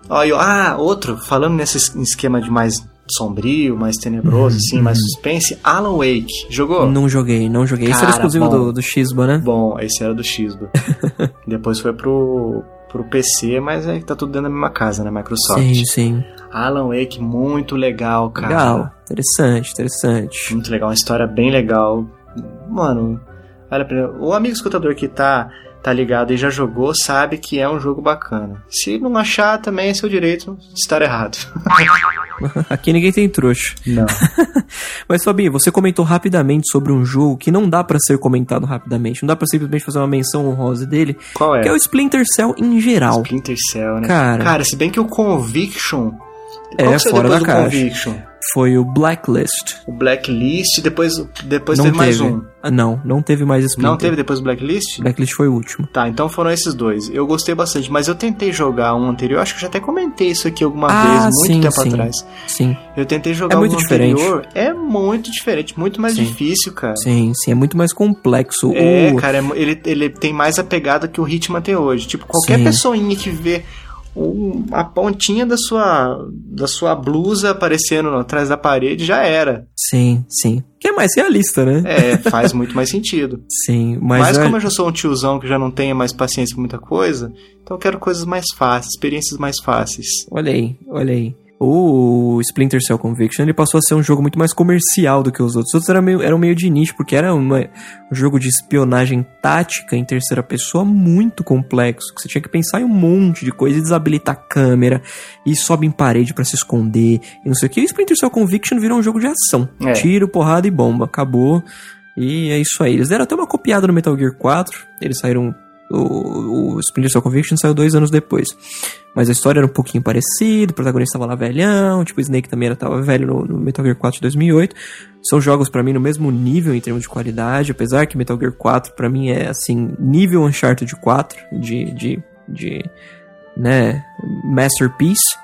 Olha, ah, outro, falando nesse es- esquema de mais sombrio, mais tenebroso, assim, mais suspense, Alan Wake. Jogou? Não joguei, não joguei. Esse era Cara, exclusivo bom. do, do Xba, né? Bom, esse era do Xba. Depois foi pro, pro PC, mas é que tá tudo dentro da mesma casa, né? Microsoft. Sim, sim. Alan Wake, muito legal, cara. Legal. Interessante, interessante. Muito legal, uma história bem legal. Mano, vale a pena. O amigo escutador que tá, tá ligado e já jogou sabe que é um jogo bacana. Se não achar, também é seu direito de estar errado. Aqui ninguém tem trouxa. Não. Mas, Fabinho, você comentou rapidamente sobre um jogo que não dá pra ser comentado rapidamente. Não dá pra simplesmente fazer uma menção honrosa dele. Qual é? Que é o Splinter Cell em geral. Splinter Cell, né? Cara. Cara, se bem que o Conviction. É, fora da do caixa. Conviction? Foi o Blacklist. O Blacklist, depois, depois não teve mais teve. um. Ah, não, não teve mais Splinter. Não teve depois o Blacklist? Blacklist foi o último. Tá, então foram esses dois. Eu gostei bastante, mas eu tentei jogar um anterior. Acho que eu já até comentei isso aqui alguma Ah, vez, muito sim, tempo sim. atrás. Sim, Eu tentei jogar É muito um diferente. anterior. É muito diferente, muito mais Sim. difícil, cara. sim, sim. É muito mais complexo. É, O- cara, é ele, ele tem mais a pegada que o Hitman tem hoje. Tipo, qualquer pessoinha que vê um- a pontinha da sua, da sua blusa aparecendo atrás da parede já era. Sim, sim. Que é mais realista, né? É, faz muito mais sentido. Sim, mas, Mas, é- como eu já sou um tiozão que já não tenho mais paciência com muita coisa, então eu quero coisas mais fáceis, experiências mais fáceis. Olha aí, olha aí. O Splinter Cell Conviction ele passou a ser um jogo muito mais comercial do que os outros. Os outros eram meio, eram meio de nicho, porque era uma- um jogo de espionagem tática em terceira pessoa muito complexo. Que você tinha que pensar em um monte de coisa e desabilitar a câmera, e sobe em parede pra se esconder, e não sei o que. E Splinter Cell Conviction virou um jogo de ação. É. Tiro, porrada e bomba. Acabou. E é isso aí. Eles deram até uma copiada no Metal Gear 4. Eles saíram. O, o Splinter Cell Conviction saiu dois anos depois. Mas a história era um pouquinho parecida, o protagonista tava lá velhão, tipo, o Snake também era, tava velho no, no Metal Gear 4 de 2008. São jogos pra mim no mesmo nível em termos de qualidade, apesar que Metal Gear 4 pra mim é, assim, nível Uncharted 4, de, de, de né, masterpiece.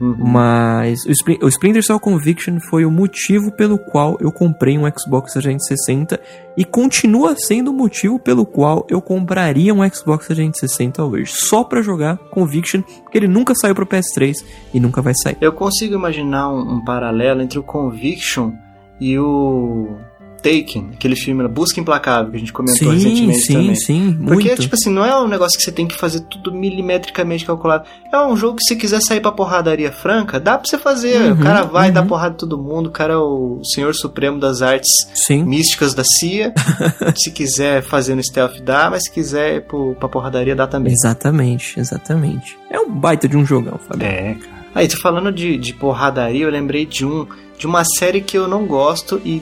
Uhum. Mas o, Spli- o Splinter Cell Conviction foi o motivo pelo qual eu comprei um Xbox 360 e continua sendo o motivo pelo qual eu compraria um Xbox 360 hoje, só pra jogar Conviction, porque ele nunca saiu pro PS3 e nunca vai sair. Eu consigo imaginar um, um paralelo entre o Conviction e o Taken, aquele filme né, Busca Implacável que a gente comentou Sim, recentemente sim, também. sim, Porque, muito. tipo assim, não é um negócio que você tem que fazer tudo milimetricamente calculado. É um jogo que se quiser sair pra porradaria franca, dá pra você fazer. Uhum, o cara vai uhum. dar porrada em todo mundo, o cara é o senhor supremo das artes Sim, místicas da CIA. se quiser fazer no stealth, dá, mas se quiser ir pro, pra porradaria, dá também. exatamente, exatamente. É um baita de um jogão, Fabio. É, cara. Aí, tô falando de, de porradaria, eu lembrei de um de uma série que eu não gosto e.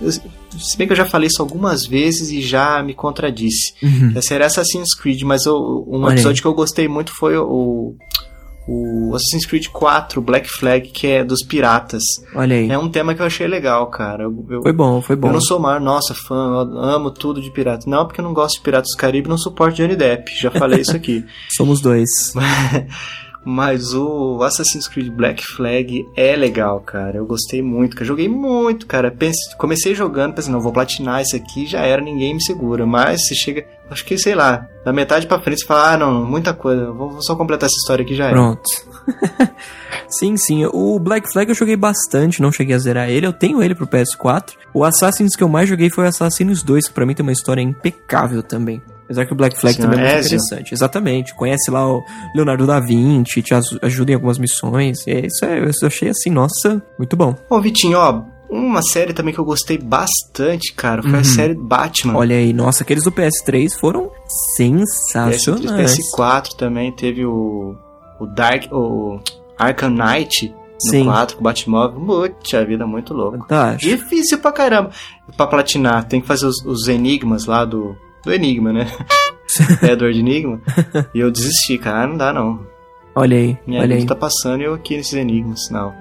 eu- se bem que eu já falei isso algumas vezes e já me contradisse. Uhum. A série Assassin's Creed, mas o- um Olha aí. episódio que eu gostei muito foi o, o Assassin's Creed 4 Black Flag, que é dos piratas. Olha aí. É um tema que eu achei legal, cara. Eu, eu- Foi bom, foi bom. Eu não sou maior, nossa, fã, eu amo tudo de pirata. Não, porque eu não gosto de Piratas do Caribe, não suporto Johnny Depp. Já falei isso aqui. Somos dois. Mas o Assassin's Creed Black Flag é legal, cara. Eu gostei muito, cara. Joguei muito, cara. Pense- comecei jogando, pensei, não, vou platinar isso aqui, já era, ninguém me segura. Mas você chega, acho que, sei lá, da metade pra frente você fala, ah, não, muita coisa, vou, vou só completar essa história aqui já era. Pronto. sim, sim. O Black Flag eu joguei bastante, não cheguei a zerar ele. Eu tenho ele pro PS4. O Assassin's que eu mais joguei foi o Assassin's 2, que pra mim tem uma história impecável também. Apesar que o Black Flag Sim, também é muito Ezio. interessante. Exatamente. Conhece lá o Leonardo da Vinci, te aju- ajuda em algumas missões. E isso é, eu achei assim, nossa, muito bom. Ô, Vitinho, ó, uma série também que eu gostei bastante, cara, foi a série Batman. Olha aí, nossa, aqueles do PS3 foram PS3, sensacionais. PS4 também teve o, o Dark, o Arkham Knight no Sim. 4 com o Batmóvel. Vida, muito louco. Fantástico. Difícil pra caramba. Pra platinar, tem que fazer os, os enigmas lá do. Do Enigma, né? Edward Enigma. E eu desisti, cara. Não dá, não. Olha aí, Minha olha aí. tá passando e eu aqui nesses enigmas. Não.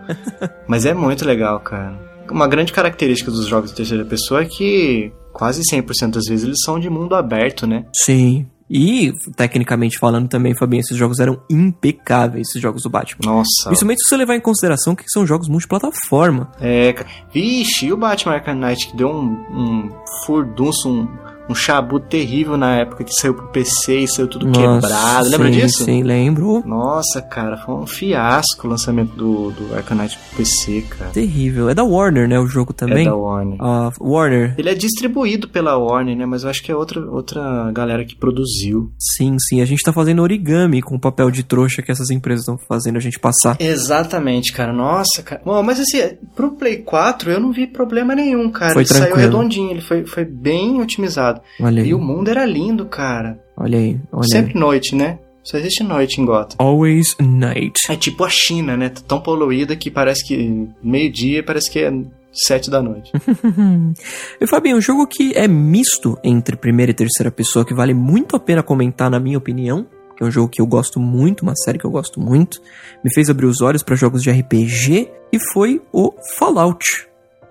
Mas é muito legal, cara. Uma grande característica dos jogos de terceira pessoa é que quase 100% das vezes eles são de mundo aberto, né? Sim. E, tecnicamente falando também, Fabinho, esses jogos eram impecáveis, esses jogos do Batman. Nossa. Principalmente se você levar em consideração que são jogos multiplataforma. É, cara. Vixe, e o Batman Arkham Knight que deu um, um furdunço, um, um chabu terrível na época que saiu pro PC e saiu tudo Nossa, quebrado. Lembra sim, disso? Sim, lembro. Nossa, cara, foi um fiasco o lançamento do, do Knight pro PC, cara. Terrível. É da Warner, né, o jogo também? É da Warner. Ah, Warner. Ele é distribuído pela Warner, né? Mas eu acho que é outra, outra galera que produziu. Sim, sim. A gente tá fazendo origami com o papel de trouxa que essas empresas estão fazendo a gente passar. Exatamente, cara. Nossa, cara. Bom, mas assim, pro Play 4 eu não vi problema nenhum, cara. Foi ele saiu tranquilo. redondinho, ele foi, foi bem otimizado. Olha aí. E o mundo era lindo, cara. Olha aí, olha Sempre aí. noite, né? Só existe noite em Gotham. Always night. É tipo a China, né? Tá tão poluída que parece que meio-dia parece que é sete da noite. E Fabinho, um jogo que é misto entre primeira e terceira pessoa, que vale muito a pena comentar, na minha opinião, que é um jogo que eu gosto muito, uma série que eu gosto muito, me fez abrir os olhos para jogos de RPG, e foi o Fallout.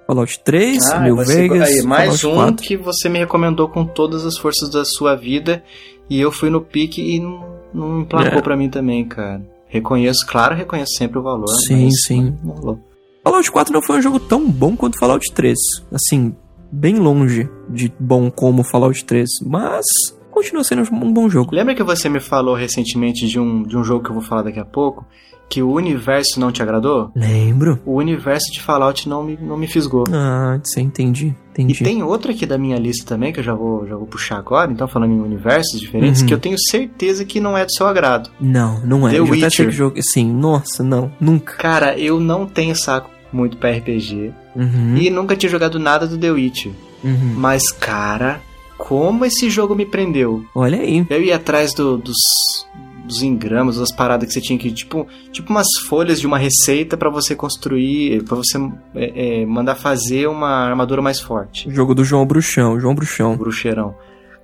Fallout 3, New você- Vegas, aí, mais Fallout um 4. que você me recomendou com todas as forças da sua vida e eu fui no pique e não, não emplacou É. pra mim também, cara. Reconheço, claro, reconheço sempre o valor. Sim, sim. rolou. Fallout 4 não foi um jogo tão bom quanto Fallout 3. Assim, bem longe de bom como Fallout 3, mas continua sendo um bom jogo. Lembra que você me falou recentemente de um, de um jogo que eu vou falar daqui a pouco? Que o universo não te agradou? Lembro. O universo de Fallout não me, não me fisgou. Ah, você entendi, E entendi. tem outro aqui da minha lista também, que eu já vou, já vou puxar agora, então falando em universos diferentes, Uhum. que eu tenho certeza que não é do seu agrado. Não, não é. The eu já até sei Witcher. que jogo. Sim, nossa, não, nunca. Cara, eu não tenho saco muito pra RPG Uhum, e nunca tinha jogado nada do The Witcher. uhum. Mas, cara, como esse jogo me prendeu. Olha aí. Eu ia atrás do- dos, dos engramas, das paradas que você tinha que, tipo, tipo umas folhas de uma receita pra você construir, pra você é, é, mandar fazer uma armadura mais forte. O jogo do João Bruxão, João Bruxão. bruxeirão.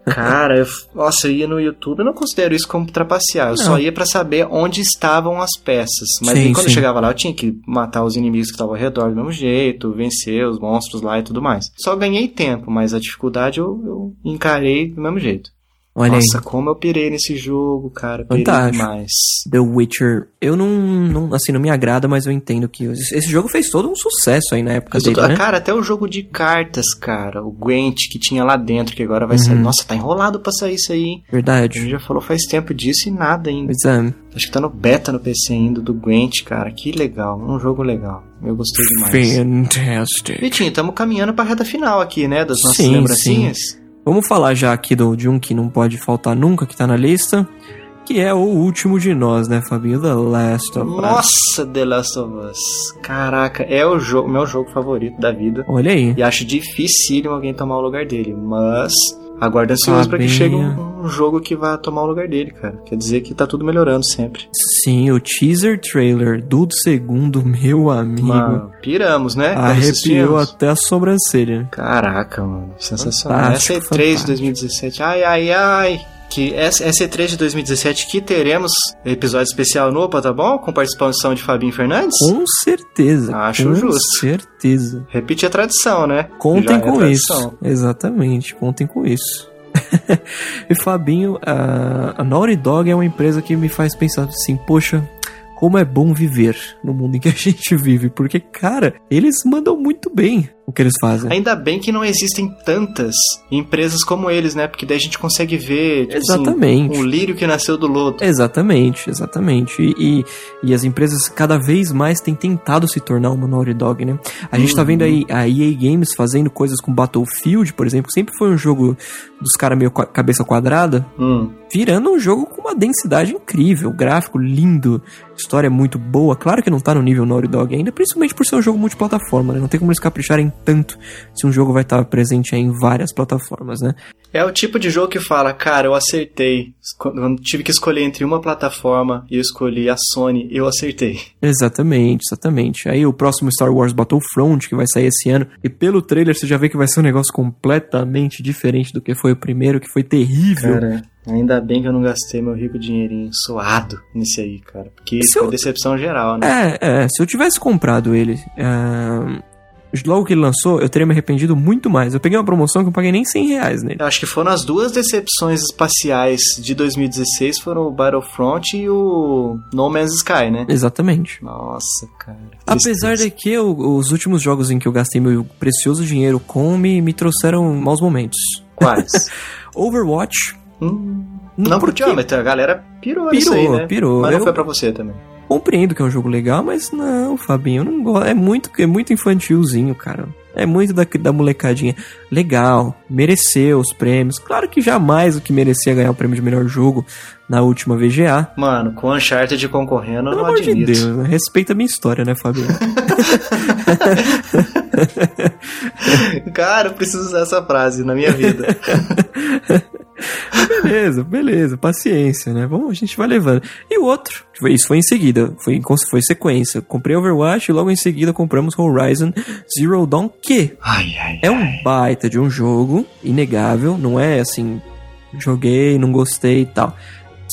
Cara, eu, nossa, eu ia no YouTube, eu não considero isso como trapacear. Eu Não. só ia pra saber onde estavam as peças. Mas Sim, quando eu sim. chegava lá, eu tinha que matar os inimigos que estavam ao redor do mesmo jeito, vencer os monstros lá e tudo mais. Só ganhei tempo, mas a dificuldade eu, eu encarei do mesmo jeito. Olha nossa, aí. como eu pirei nesse jogo, cara. Pirei Fantástico. demais. The Witcher, eu não, não, assim, não me agrada, mas eu entendo que esse jogo fez todo um sucesso aí na época dele, né? Cara, até o jogo de cartas, cara. O Gwent que tinha lá dentro, que agora vai Uhum. sair. Nossa, tá enrolado pra sair isso aí. hein? A gente Verdade. já falou faz tempo disso e nada ainda. Pois é. Acho que tá no beta no PC ainda, do Gwent, cara. Que legal. Um jogo legal. Eu gostei demais. Fantastic. Vitinho, estamos caminhando pra reta final aqui, né? Das nossas Sim, lembrancinhas. Vamos falar já aqui do, de um que não pode faltar nunca, que tá na lista, que é o último de nós, né, Fabinho? The Last of Us. Nossa, The Last of Us. Caraca, é o jogo, meu jogo favorito da vida. Olha aí. E acho difícil alguém tomar o lugar dele. Mas aguardo ansioso pra que Fabinho. chegue um, um jogo que vá tomar o lugar dele, cara. Quer dizer que tá tudo melhorando sempre. Sim, o teaser trailer do segundo, meu amigo. Mano, piramos, né? Arrepiou até a sobrancelha. Caraca, mano. Sensacional. Fantástico, Essa é 3 de fantástico. 2017. Ai, ai, ai. Que essa essa E3 de 2017 que teremos episódio especial no Opa, tá bom? Com participação de Fabinho Fernandes? Com certeza. Acho com justo. certeza. Repetir a tradição, né? Contem é com tradição. isso. Exatamente, contem com isso. e Fabinho, a, a Naughty Dog é uma empresa que me faz pensar assim, poxa, como é bom viver no mundo em que a gente vive, porque cara, eles mandam muito bem o que eles fazem. Ainda bem que não existem tantas empresas como eles, né? Porque daí a gente consegue ver tipo, assim, Exatamente. um lírio que nasceu do lodo. Exatamente, exatamente. E, e, e as empresas cada vez mais têm tentado se tornar uma Naughty Dog, né? A gente tá vendo aí a EA Games fazendo coisas com Battlefield, por exemplo, sempre foi um jogo dos caras meio cabeça quadrada, Hum. virando um jogo com uma densidade incrível, gráfico lindo, história muito boa. Claro que não tá no nível Naughty Dog ainda, principalmente por ser um jogo multiplataforma, né? Não tem como eles capricharem tanto se um jogo vai estar presente aí em várias plataformas, né? É o tipo de jogo que fala, cara, eu acertei. Quando tive que escolher entre uma plataforma e eu escolhi a Sony, eu acertei. Exatamente, exatamente. Aí o próximo Star Wars Battlefront, que vai sair esse ano, e pelo trailer você já vê que vai ser um negócio completamente diferente do que foi o primeiro, que foi terrível. Cara, ainda bem que eu não gastei meu rico dinheirinho suado nesse aí, cara. Porque Se foi eu- decepção geral, né? É, é, se eu tivesse comprado ele, ah, logo que ele lançou, eu teria me arrependido muito mais. Eu peguei uma promoção que eu paguei nem 100 reais nele. Eu acho que foram as duas decepções espaciais de 2016, foram o Battlefront e o No Man's Sky, né? Exatamente. Nossa, cara. Apesar de que eu- os últimos jogos em que eu gastei meu precioso dinheiro com me, me trouxeram maus momentos. Quais? Overwatch. Hum, não porque- curtiu, mas a galera pirou, nisso aí, Pirou, né? pirou. Mas não Eu- foi pra você também. Compreendo que é um jogo legal, mas não, Fabinho, eu não gosto. É muito, é muito infantilzinho, cara. É muito da, da molecadinha. Legal, mereceu os prêmios. Claro que jamais o que merecia ganhar o prêmio de melhor jogo na última VGA. Mano, com Uncharted concorrendo, eu Pelo não amor de admito. Deus, né? respeita a minha história, né, Fabinho? Cara, eu preciso usar essa frase na minha vida. beleza, beleza, paciência, né? Vamos, a gente vai levando. E o outro, isso foi em seguida, foi, foi sequência. Comprei Overwatch e logo em seguida compramos Horizon Zero Dawn, que ai, ai. É um baita de um jogo, inegável, não é assim, joguei, não gostei e tal.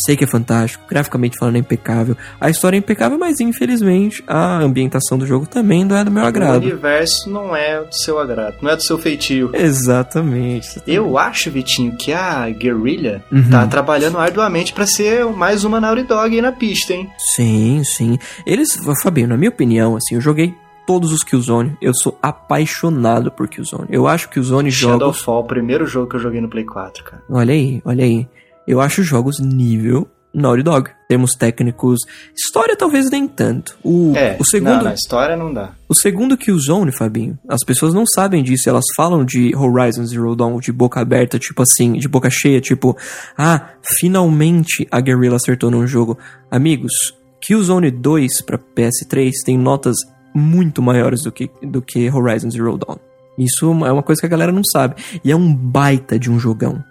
Sei que é fantástico, graficamente falando é impecável, a história é impecável, mas infelizmente a ambientação do jogo também não é do meu O agrado. universo não é do seu agrado, não é do seu feitio. Exatamente. Eu acho, Vitinho, que a Guerrilla Uhum. tá trabalhando arduamente pra ser mais uma Naughty Dog aí na pista, hein? Sim, sim. Eles, Fabinho, na minha opinião, assim, eu joguei todos os Killzone, eu sou apaixonado por Killzone. Eu acho que Killzone jogos... Shadowfall, o primeiro jogo que eu joguei no Play 4, cara. Olha aí, olha aí. Eu acho jogos nível Naughty Dog. Termos técnicos. História talvez nem tanto. O, É, o segundo. não, na história não dá. O segundo Killzone, Fabinho, as pessoas não sabem disso, elas falam de Horizon Zero Dawn de boca aberta, tipo assim, de boca cheia, tipo, ah, finalmente a Guerrilla acertou num jogo. Amigos, Killzone 2 pra PS3 tem notas muito maiores do que, do que Horizon Zero Dawn. Isso é uma coisa que a galera não sabe. E é um baita de um jogão.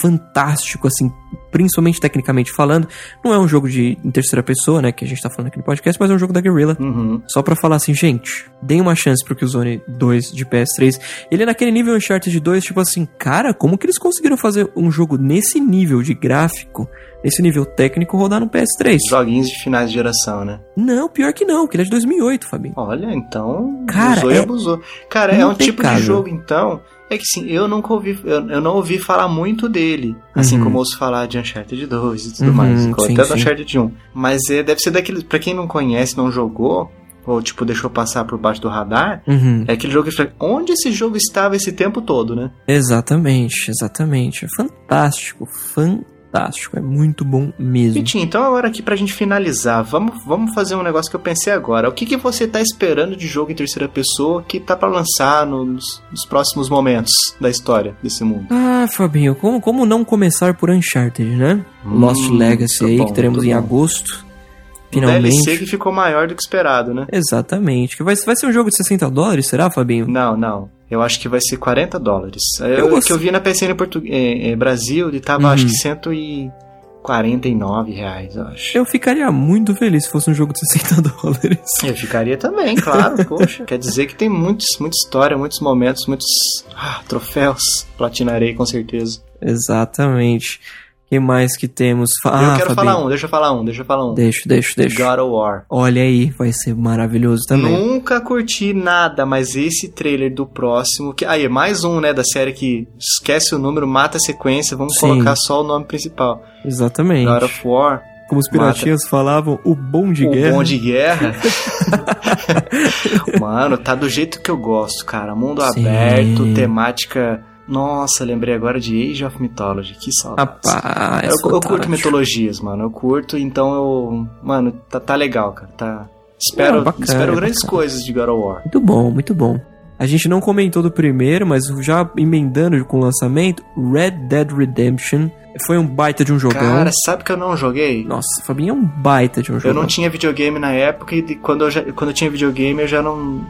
Fantástico, assim, principalmente tecnicamente falando. Não é um jogo de em terceira pessoa, né, que a gente tá falando aqui no podcast, mas é um jogo da Guerrilla. Uhum. Só pra falar assim, gente, deem uma chance pro Killzone 2 de PS3. Ele é naquele nível Uncharted 2, tipo assim, cara, como que eles conseguiram fazer um jogo nesse nível de gráfico, nesse nível técnico, rodar no PS3? Joguinhos de finais de geração, né? Não, pior que não, que ele é de 2008, Fabinho. Olha, então. Cara, usou e é abusou. Cara, é um tipo de impecável. jogo, então. É que sim, eu nunca ouvi. Eu, eu não ouvi falar muito dele. Assim Uhum. como ouço falar de Uncharted 2 e tudo Uhum, mais. sim, Até do sim. Uncharted 1. Mas é, deve ser daquele. Pra quem não conhece, não jogou, ou tipo, deixou passar por baixo do radar. Uhum. É aquele jogo que. Onde esse jogo estava esse tempo todo, né? Exatamente, exatamente. É fantástico, fantástico. É muito bom mesmo. Vitinho, então agora aqui pra gente finalizar, vamos, vamos fazer um negócio que eu pensei agora. O que, que você tá esperando de jogo em terceira pessoa que tá pra lançar nos, nos próximos momentos da história desse mundo? Ah, Fabinho, como, como não começar por Uncharted, né? Hum, Lost Legacy muito aí, bom, que teremos em bom. agosto. Finalmente. DLC que ficou maior do que esperado, né? Exatamente. Que vai, vai ser um jogo de 60 dólares, será, Fabinho? Não, não. Eu acho que vai ser 40 dólares. Eu Eu, gost- que eu vi na PCN Portu... eh, eh, Brasil, ele tava Uhum. acho que 149 reais, eu acho. Eu ficaria muito feliz se fosse um jogo de 60 dólares. Eu ficaria também, claro, poxa. Quer dizer que tem muitos, muita história, muitos momentos, muitos ah, troféus. Platinarei com certeza. Exatamente. Quem mais que temos? Fa- eu Ah, quero Fabinho. falar um, deixa eu falar um, deixa eu falar um. Deixa, deixa, deixa. God of War. Olha aí, vai ser maravilhoso também. Nunca curti nada, mas esse trailer do próximo. Que, aí, mais um, né, da série que esquece o número, mata a sequência, vamos Sim. colocar só o nome principal. Exatamente. God of War, Como os piratinhas falavam, o bom de o guerra. bom de guerra. Mano, tá do jeito que eu gosto, cara. Mundo Sim. aberto, temática. Nossa, lembrei agora de Age of Mythology. Que saudade. Rapaz, eu, eu curto mitologias, mano. Eu curto, então eu. Mano, tá, tá legal, cara. Tá. Espero, Não, bacana, espero grandes bacana. coisas de God of War. Muito bom, muito bom. A gente não comentou do primeiro, mas já emendando com o lançamento, Red Dead Redemption foi um baita de um jogão. Cara, sabe que eu não joguei? Nossa, Fabinho é um baita de um Eu jogão. não tinha videogame na época e quando eu, já, quando eu tinha videogame eu já não.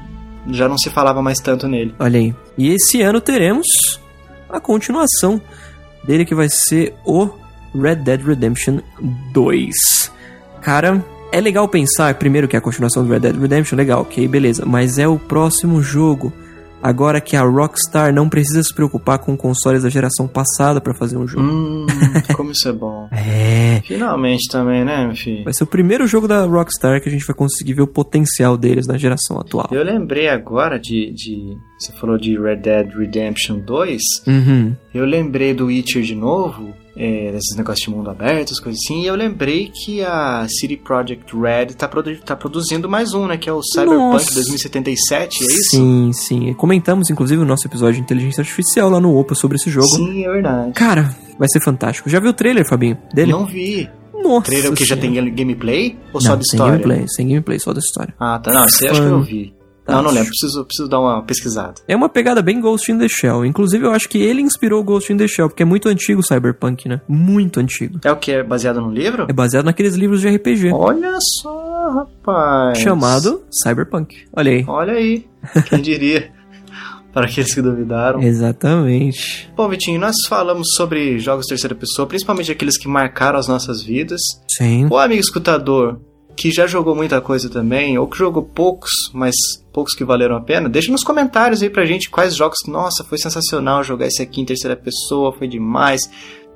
Já não se falava mais tanto nele. Olha aí. E esse ano teremos a continuação dele que vai ser o Red Dead Redemption 2. Cara, é legal pensar, primeiro, que é a continuação do Red Dead Redemption, legal, ok, beleza. Mas é o próximo jogo. Agora que a Rockstar não precisa se preocupar com consoles da geração passada pra fazer um jogo. Hum, como isso é bom. É. Finalmente também, né, meu filho? Vai ser o primeiro jogo da Rockstar que a gente vai conseguir ver o potencial deles na geração atual. Eu lembrei agora de, de. Você falou de Red Dead Redemption 2. Uhum. Eu lembrei do Witcher de novo, é, desses negócios de mundo aberto, as coisas assim, e eu lembrei que a CD Projekt Red tá, produ- tá produzindo mais um, né? Que é o Cyberpunk Nossa. 2077, é isso? Sim, sim. Comentamos, inclusive, o nosso episódio de inteligência artificial lá no Opa sobre esse jogo. Sim, é verdade. Cara, vai ser fantástico. Já viu o trailer, Fabinho? Dele? Não vi. Nossa. Trailer que já tem Senhora. gameplay ou Não, só de sem história? gameplay, sem gameplay, só da história. Ah, tá. Não, esse acho que eu vi. Não, não lembro. Preciso, preciso dar uma pesquisada. É uma pegada bem Ghost in the Shell. Inclusive, eu acho que ele inspirou o Ghost in the Shell, porque é muito antigo o Cyberpunk, né? Muito antigo. É o que? É baseado no livro? É baseado naqueles livros de RPG. Olha só, rapaz. Chamado Cyberpunk. Olha aí. Olha aí. Quem diria? Para aqueles que duvidaram. Exatamente. Bom, Vitinho, nós falamos sobre jogos terceira pessoa, principalmente aqueles que marcaram as nossas vidas. Sim. O amigo escutador, que já jogou muita coisa também, ou que jogou poucos, mas poucos que valeram a pena, deixa nos comentários aí pra gente quais jogos. Nossa, foi sensacional jogar esse aqui em terceira pessoa, foi demais,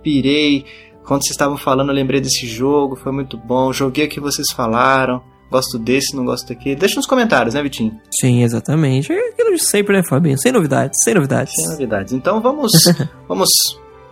pirei. Quando vocês estavam falando, eu lembrei desse jogo, foi muito bom. Joguei o que vocês falaram. Gosto desse, não gosto daquele. Deixa nos comentários, né, Vitinho? Sim, exatamente. É aquilo de sempre, né, Fabinho? Sem novidades, sem novidades. Sem novidades. Então vamos. vamos.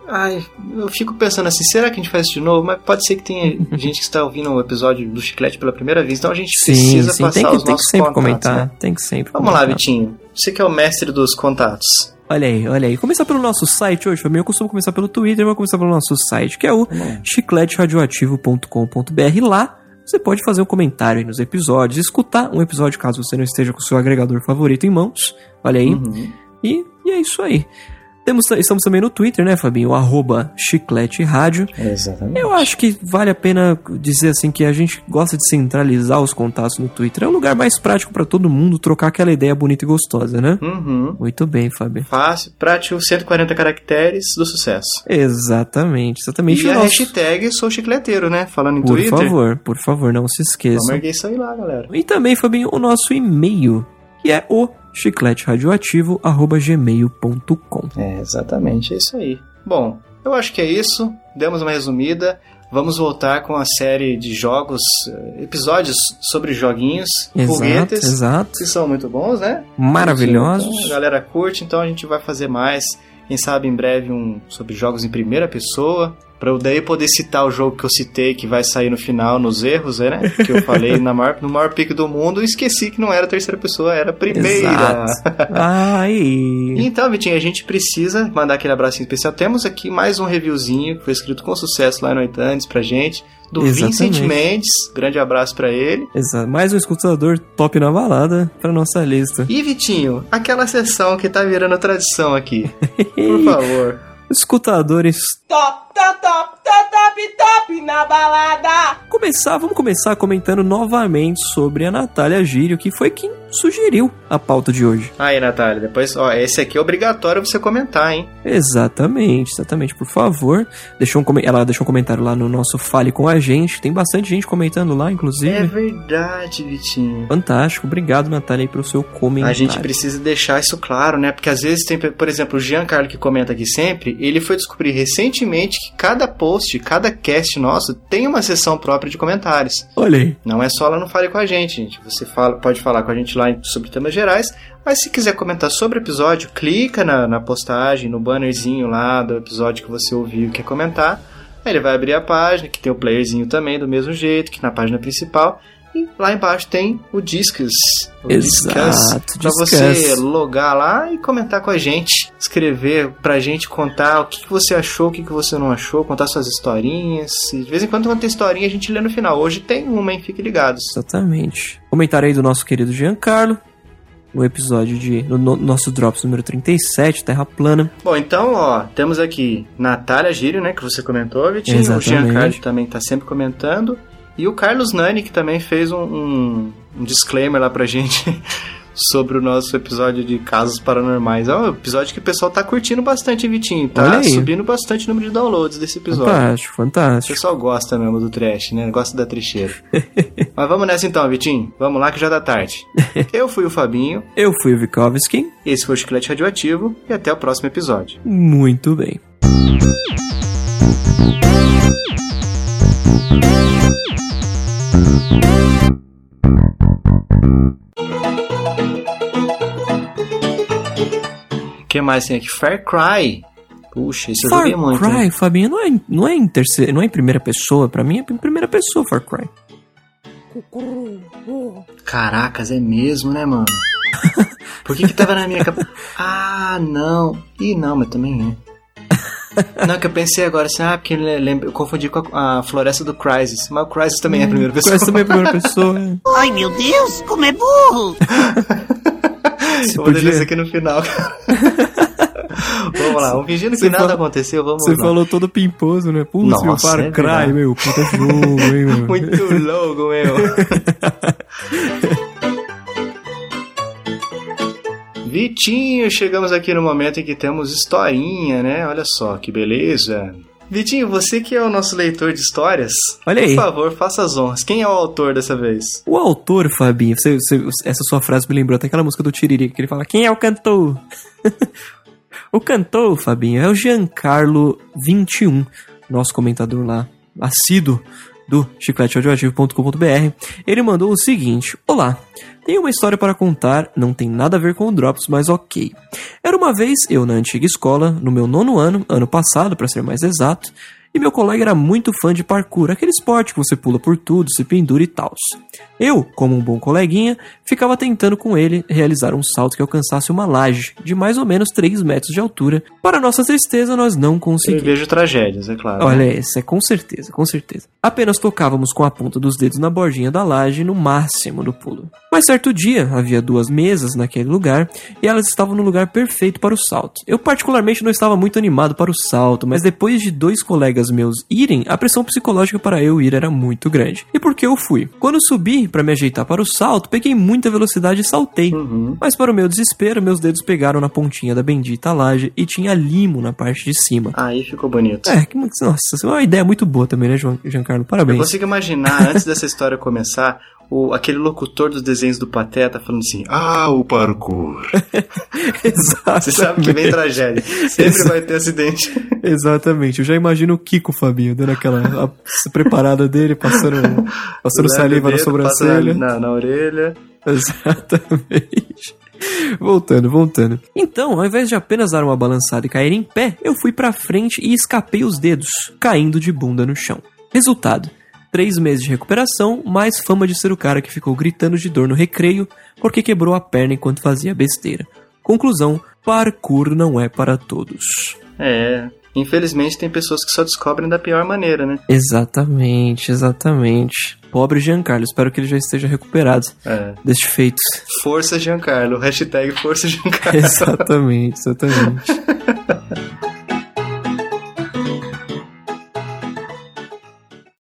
Ai, eu fico pensando assim, será que a gente faz isso de novo? Mas pode ser que tenha gente que está ouvindo o episódio do Chiclete pela primeira vez, então a gente Sim, precisa sim. passar Tem que, os tem que nossos sempre contatos, comentar. né? Tem que sempre Vamos lá, comentar. Vitinho. Você que é o mestre dos contatos. Olha aí, olha aí. Começar pelo nosso site hoje, Fabinho. Eu costumo começar pelo Twitter, mas vou começar pelo nosso site, que é o chicleteradioativo.com.br. Lá você pode fazer um comentário aí nos episódios, escutar um episódio caso você não esteja com o seu agregador favorito em mãos. Olha aí. Uhum. E, e é isso aí. Temos, estamos também no Twitter, né, Fabinho? O arroba chiclete rádio. Exatamente. Eu acho que vale a pena dizer assim que a gente gosta de centralizar os contatos no Twitter. É o lugar mais prático pra todo mundo trocar aquela ideia bonita e gostosa, né? Uhum. Muito bem, Fábio. Fácil, prático, 140 caracteres do sucesso. Exatamente, exatamente. E o a nosso- hashtag sou chicleteiro, né? Falando em Por Twitter. favor, por favor, não se Vamos esqueçam. erguer isso aí lá, galera. E também, Fabinho, o nosso e-mail, que é o chicleteradioativo.gmail.com. É, exatamente, é isso aí. Bom, eu acho que é isso. Demos uma resumida. Vamos voltar com a série de jogos, eh, episódios sobre joguinhos, Exato, foguetes, exato. que são muito bons, né? Maravilhosos. Então, a galera curte, então a gente vai fazer mais. Quem sabe em breve um sobre jogos em primeira pessoa. Pra eu daí poder citar o jogo que eu citei, que vai sair no final, nos erros, né? Que eu falei na maior, no maior pico do mundo, e esqueci que não era terceira pessoa, era a primeira. Ai. Então, Vitinho, a gente precisa mandar aquele abracinho especial. Temos aqui mais um reviewzinho que foi escrito com sucesso lá no Itandes pra gente, do Exatamente. Vincent Mendes. Grande abraço pra ele. Exato. Mais um escutador top na balada pra nossa lista. E, Vitinho, aquela sessão que tá virando tradição aqui. Por favor. Escutadores. Top, top, top, top, top, top na balada. Começar, vamos começar comentando novamente sobre a Natália Gírio, que foi quem sugeriu a pauta de hoje. Aí, Natália, depois, ó, esse aqui é obrigatório você comentar, hein? Exatamente, exatamente, por favor. Deixou um, ela deixou um comentário lá no nosso Fale com a gente. Tem bastante gente comentando lá, inclusive. É verdade, Vitinho. Fantástico, obrigado, Natália, aí, pelo seu comentário. A gente precisa deixar isso claro, né? Porque às vezes tem, por exemplo, o Giancarlo que comenta aqui sempre, ele foi descobrir recentemente que cada post, cada cast nosso tem uma seção própria de comentários. Olha aí. Não é só lá no Fale com a gente, gente. Você fala, pode falar com a gente lá sobre temas gerais, mas se quiser comentar sobre o episódio, clica na, na postagem, no bannerzinho lá do episódio que você ouviu e quer comentar. Aí ele vai abrir a página, que tem o playerzinho também, do mesmo jeito que na página principal. E lá embaixo tem o Discus. O Exato, Pra Discuss. você logar lá e comentar com a gente. Escrever pra gente contar o que, que você achou, o que, que você não achou, contar suas historinhas. E de vez em quando, quando tem historinha, a gente lê no final. Hoje tem uma, hein? Fiquem ligados. Exatamente. Comentário aí do nosso querido Giancarlo. No episódio de. No, no nosso Drops número 37, Terra Plana. Bom, então, ó, temos aqui Natália Gírio, né, que você comentou, Vitinho. Exatamente. O Giancarlo também tá sempre comentando. E o Carlos Nani, que também fez um, um, um disclaimer lá pra gente sobre o nosso episódio de casos paranormais. É um episódio que o pessoal tá curtindo bastante, Vitinho. Tá subindo bastante o número de downloads desse episódio. Fantástico, O fantástico. pessoal gosta mesmo do trash, né? Gosta da trecheira. Mas vamos nessa então, Vitinho. Vamos lá que já dá tarde. Eu fui o Fabinho, Eu fui o Vikovski. esse foi o Chiclete Radioativo e até o próximo episódio. Muito bem. O que mais tem aqui? Far Cry. Puxa, eu Far joguei muito. Cry, hein? Fabinho, não é, não, é em terceira, não é em primeira pessoa. Pra mim é em primeira pessoa Far Cry. Caracas, é mesmo, né, mano? Por que que tava na minha cabeça? Ah, não. Ih, não, mas também é. Não, que eu pensei agora assim, ah, porque eu confundi com a, a Floresta do Crysis. Mas o Crysis também é a primeira pessoa. Conhece também a primeira pessoa. é. Ai meu Deus, como é burro! Se Eu vou deixar podia- isso aqui no final. vamos lá, fingindo que Você nada fala- aconteceu, vamos Você lá. falou todo pimposo, né? Putz, meu Far é Cry, meu. Puta jogo, hein, meu. Muito louco, meu. Vitinho, chegamos aqui no momento em que temos historinha, né? Olha só, que beleza. Vitinho, você que é o nosso leitor de histórias, Olha aí. por favor, faça as honras. Quem é o autor dessa vez? O autor, Fabinho, você- você- essa sua frase me lembrou até aquela música do Tiririca, que ele fala, quem é o cantor? o cantor, Fabinho, é o Giancarlo21, nosso comentador lá, assíduo do chicleteaudioativo.com.br. Ele mandou o seguinte, Olá, tenho uma história para contar, não tem nada a ver com o Drops, mas ok. Era uma vez eu na antiga escola, no meu nono ano, ano passado para ser mais exato, e meu colega era muito fã de parkour, aquele esporte que você pula por tudo, se pendura e tal. Eu, como um bom coleguinha, ficava tentando com ele realizar um salto que alcançasse uma laje de mais ou menos 3 metros de altura. Para nossa tristeza, nós não Eu conseguimos. vejo tragédias, é claro. Olha, esse é com certeza, com certeza. Apenas tocávamos com a ponta dos dedos na bordinha da laje no máximo do pulo. Mas certo dia, havia duas mesas naquele lugar e elas estavam no lugar perfeito para o salto. Eu particularmente não estava muito animado para o salto, mas depois de dois colegas meus irem, a pressão psicológica para eu ir era muito grande. E por que eu fui? Quando subi para me ajeitar para o salto, peguei muita velocidade e saltei. Uhum. Mas para o meu desespero, meus dedos pegaram na pontinha da bendita laje e tinha limo na parte de cima. Aí ficou bonito. É, que, nossa, é uma ideia muito boa também, né, João, Giancarlo? Eu Parabéns. consigo imaginar, antes dessa história começar, o, aquele locutor dos desenhos do Pateta falando assim: Ah, o parkour. Exatamente. Você sabe que vem tragédia. Sempre vai ter acidente. Exatamente. Eu já imagino o Kiko Fabinho dando aquela preparada dele, passando, passando saliva o na dedo, sobrancelha. Na, na orelha. Exatamente. Voltando, voltando. Então, ao invés de apenas dar uma balançada e cair em pé, eu fui pra frente e escapei os dedos, caindo de bunda no chão. Resultado: três meses de recuperação, mais fama de ser o cara que ficou gritando de dor no recreio porque quebrou a perna enquanto fazia besteira. Conclusão: parkour não é para todos. É. Infelizmente tem pessoas que só descobrem da pior maneira, né? Exatamente, exatamente. Pobre Giancarlo, espero que ele já esteja recuperado É. deste feito. Força Giancarlo. Hashtag Força Giancarlo. exatamente, exatamente.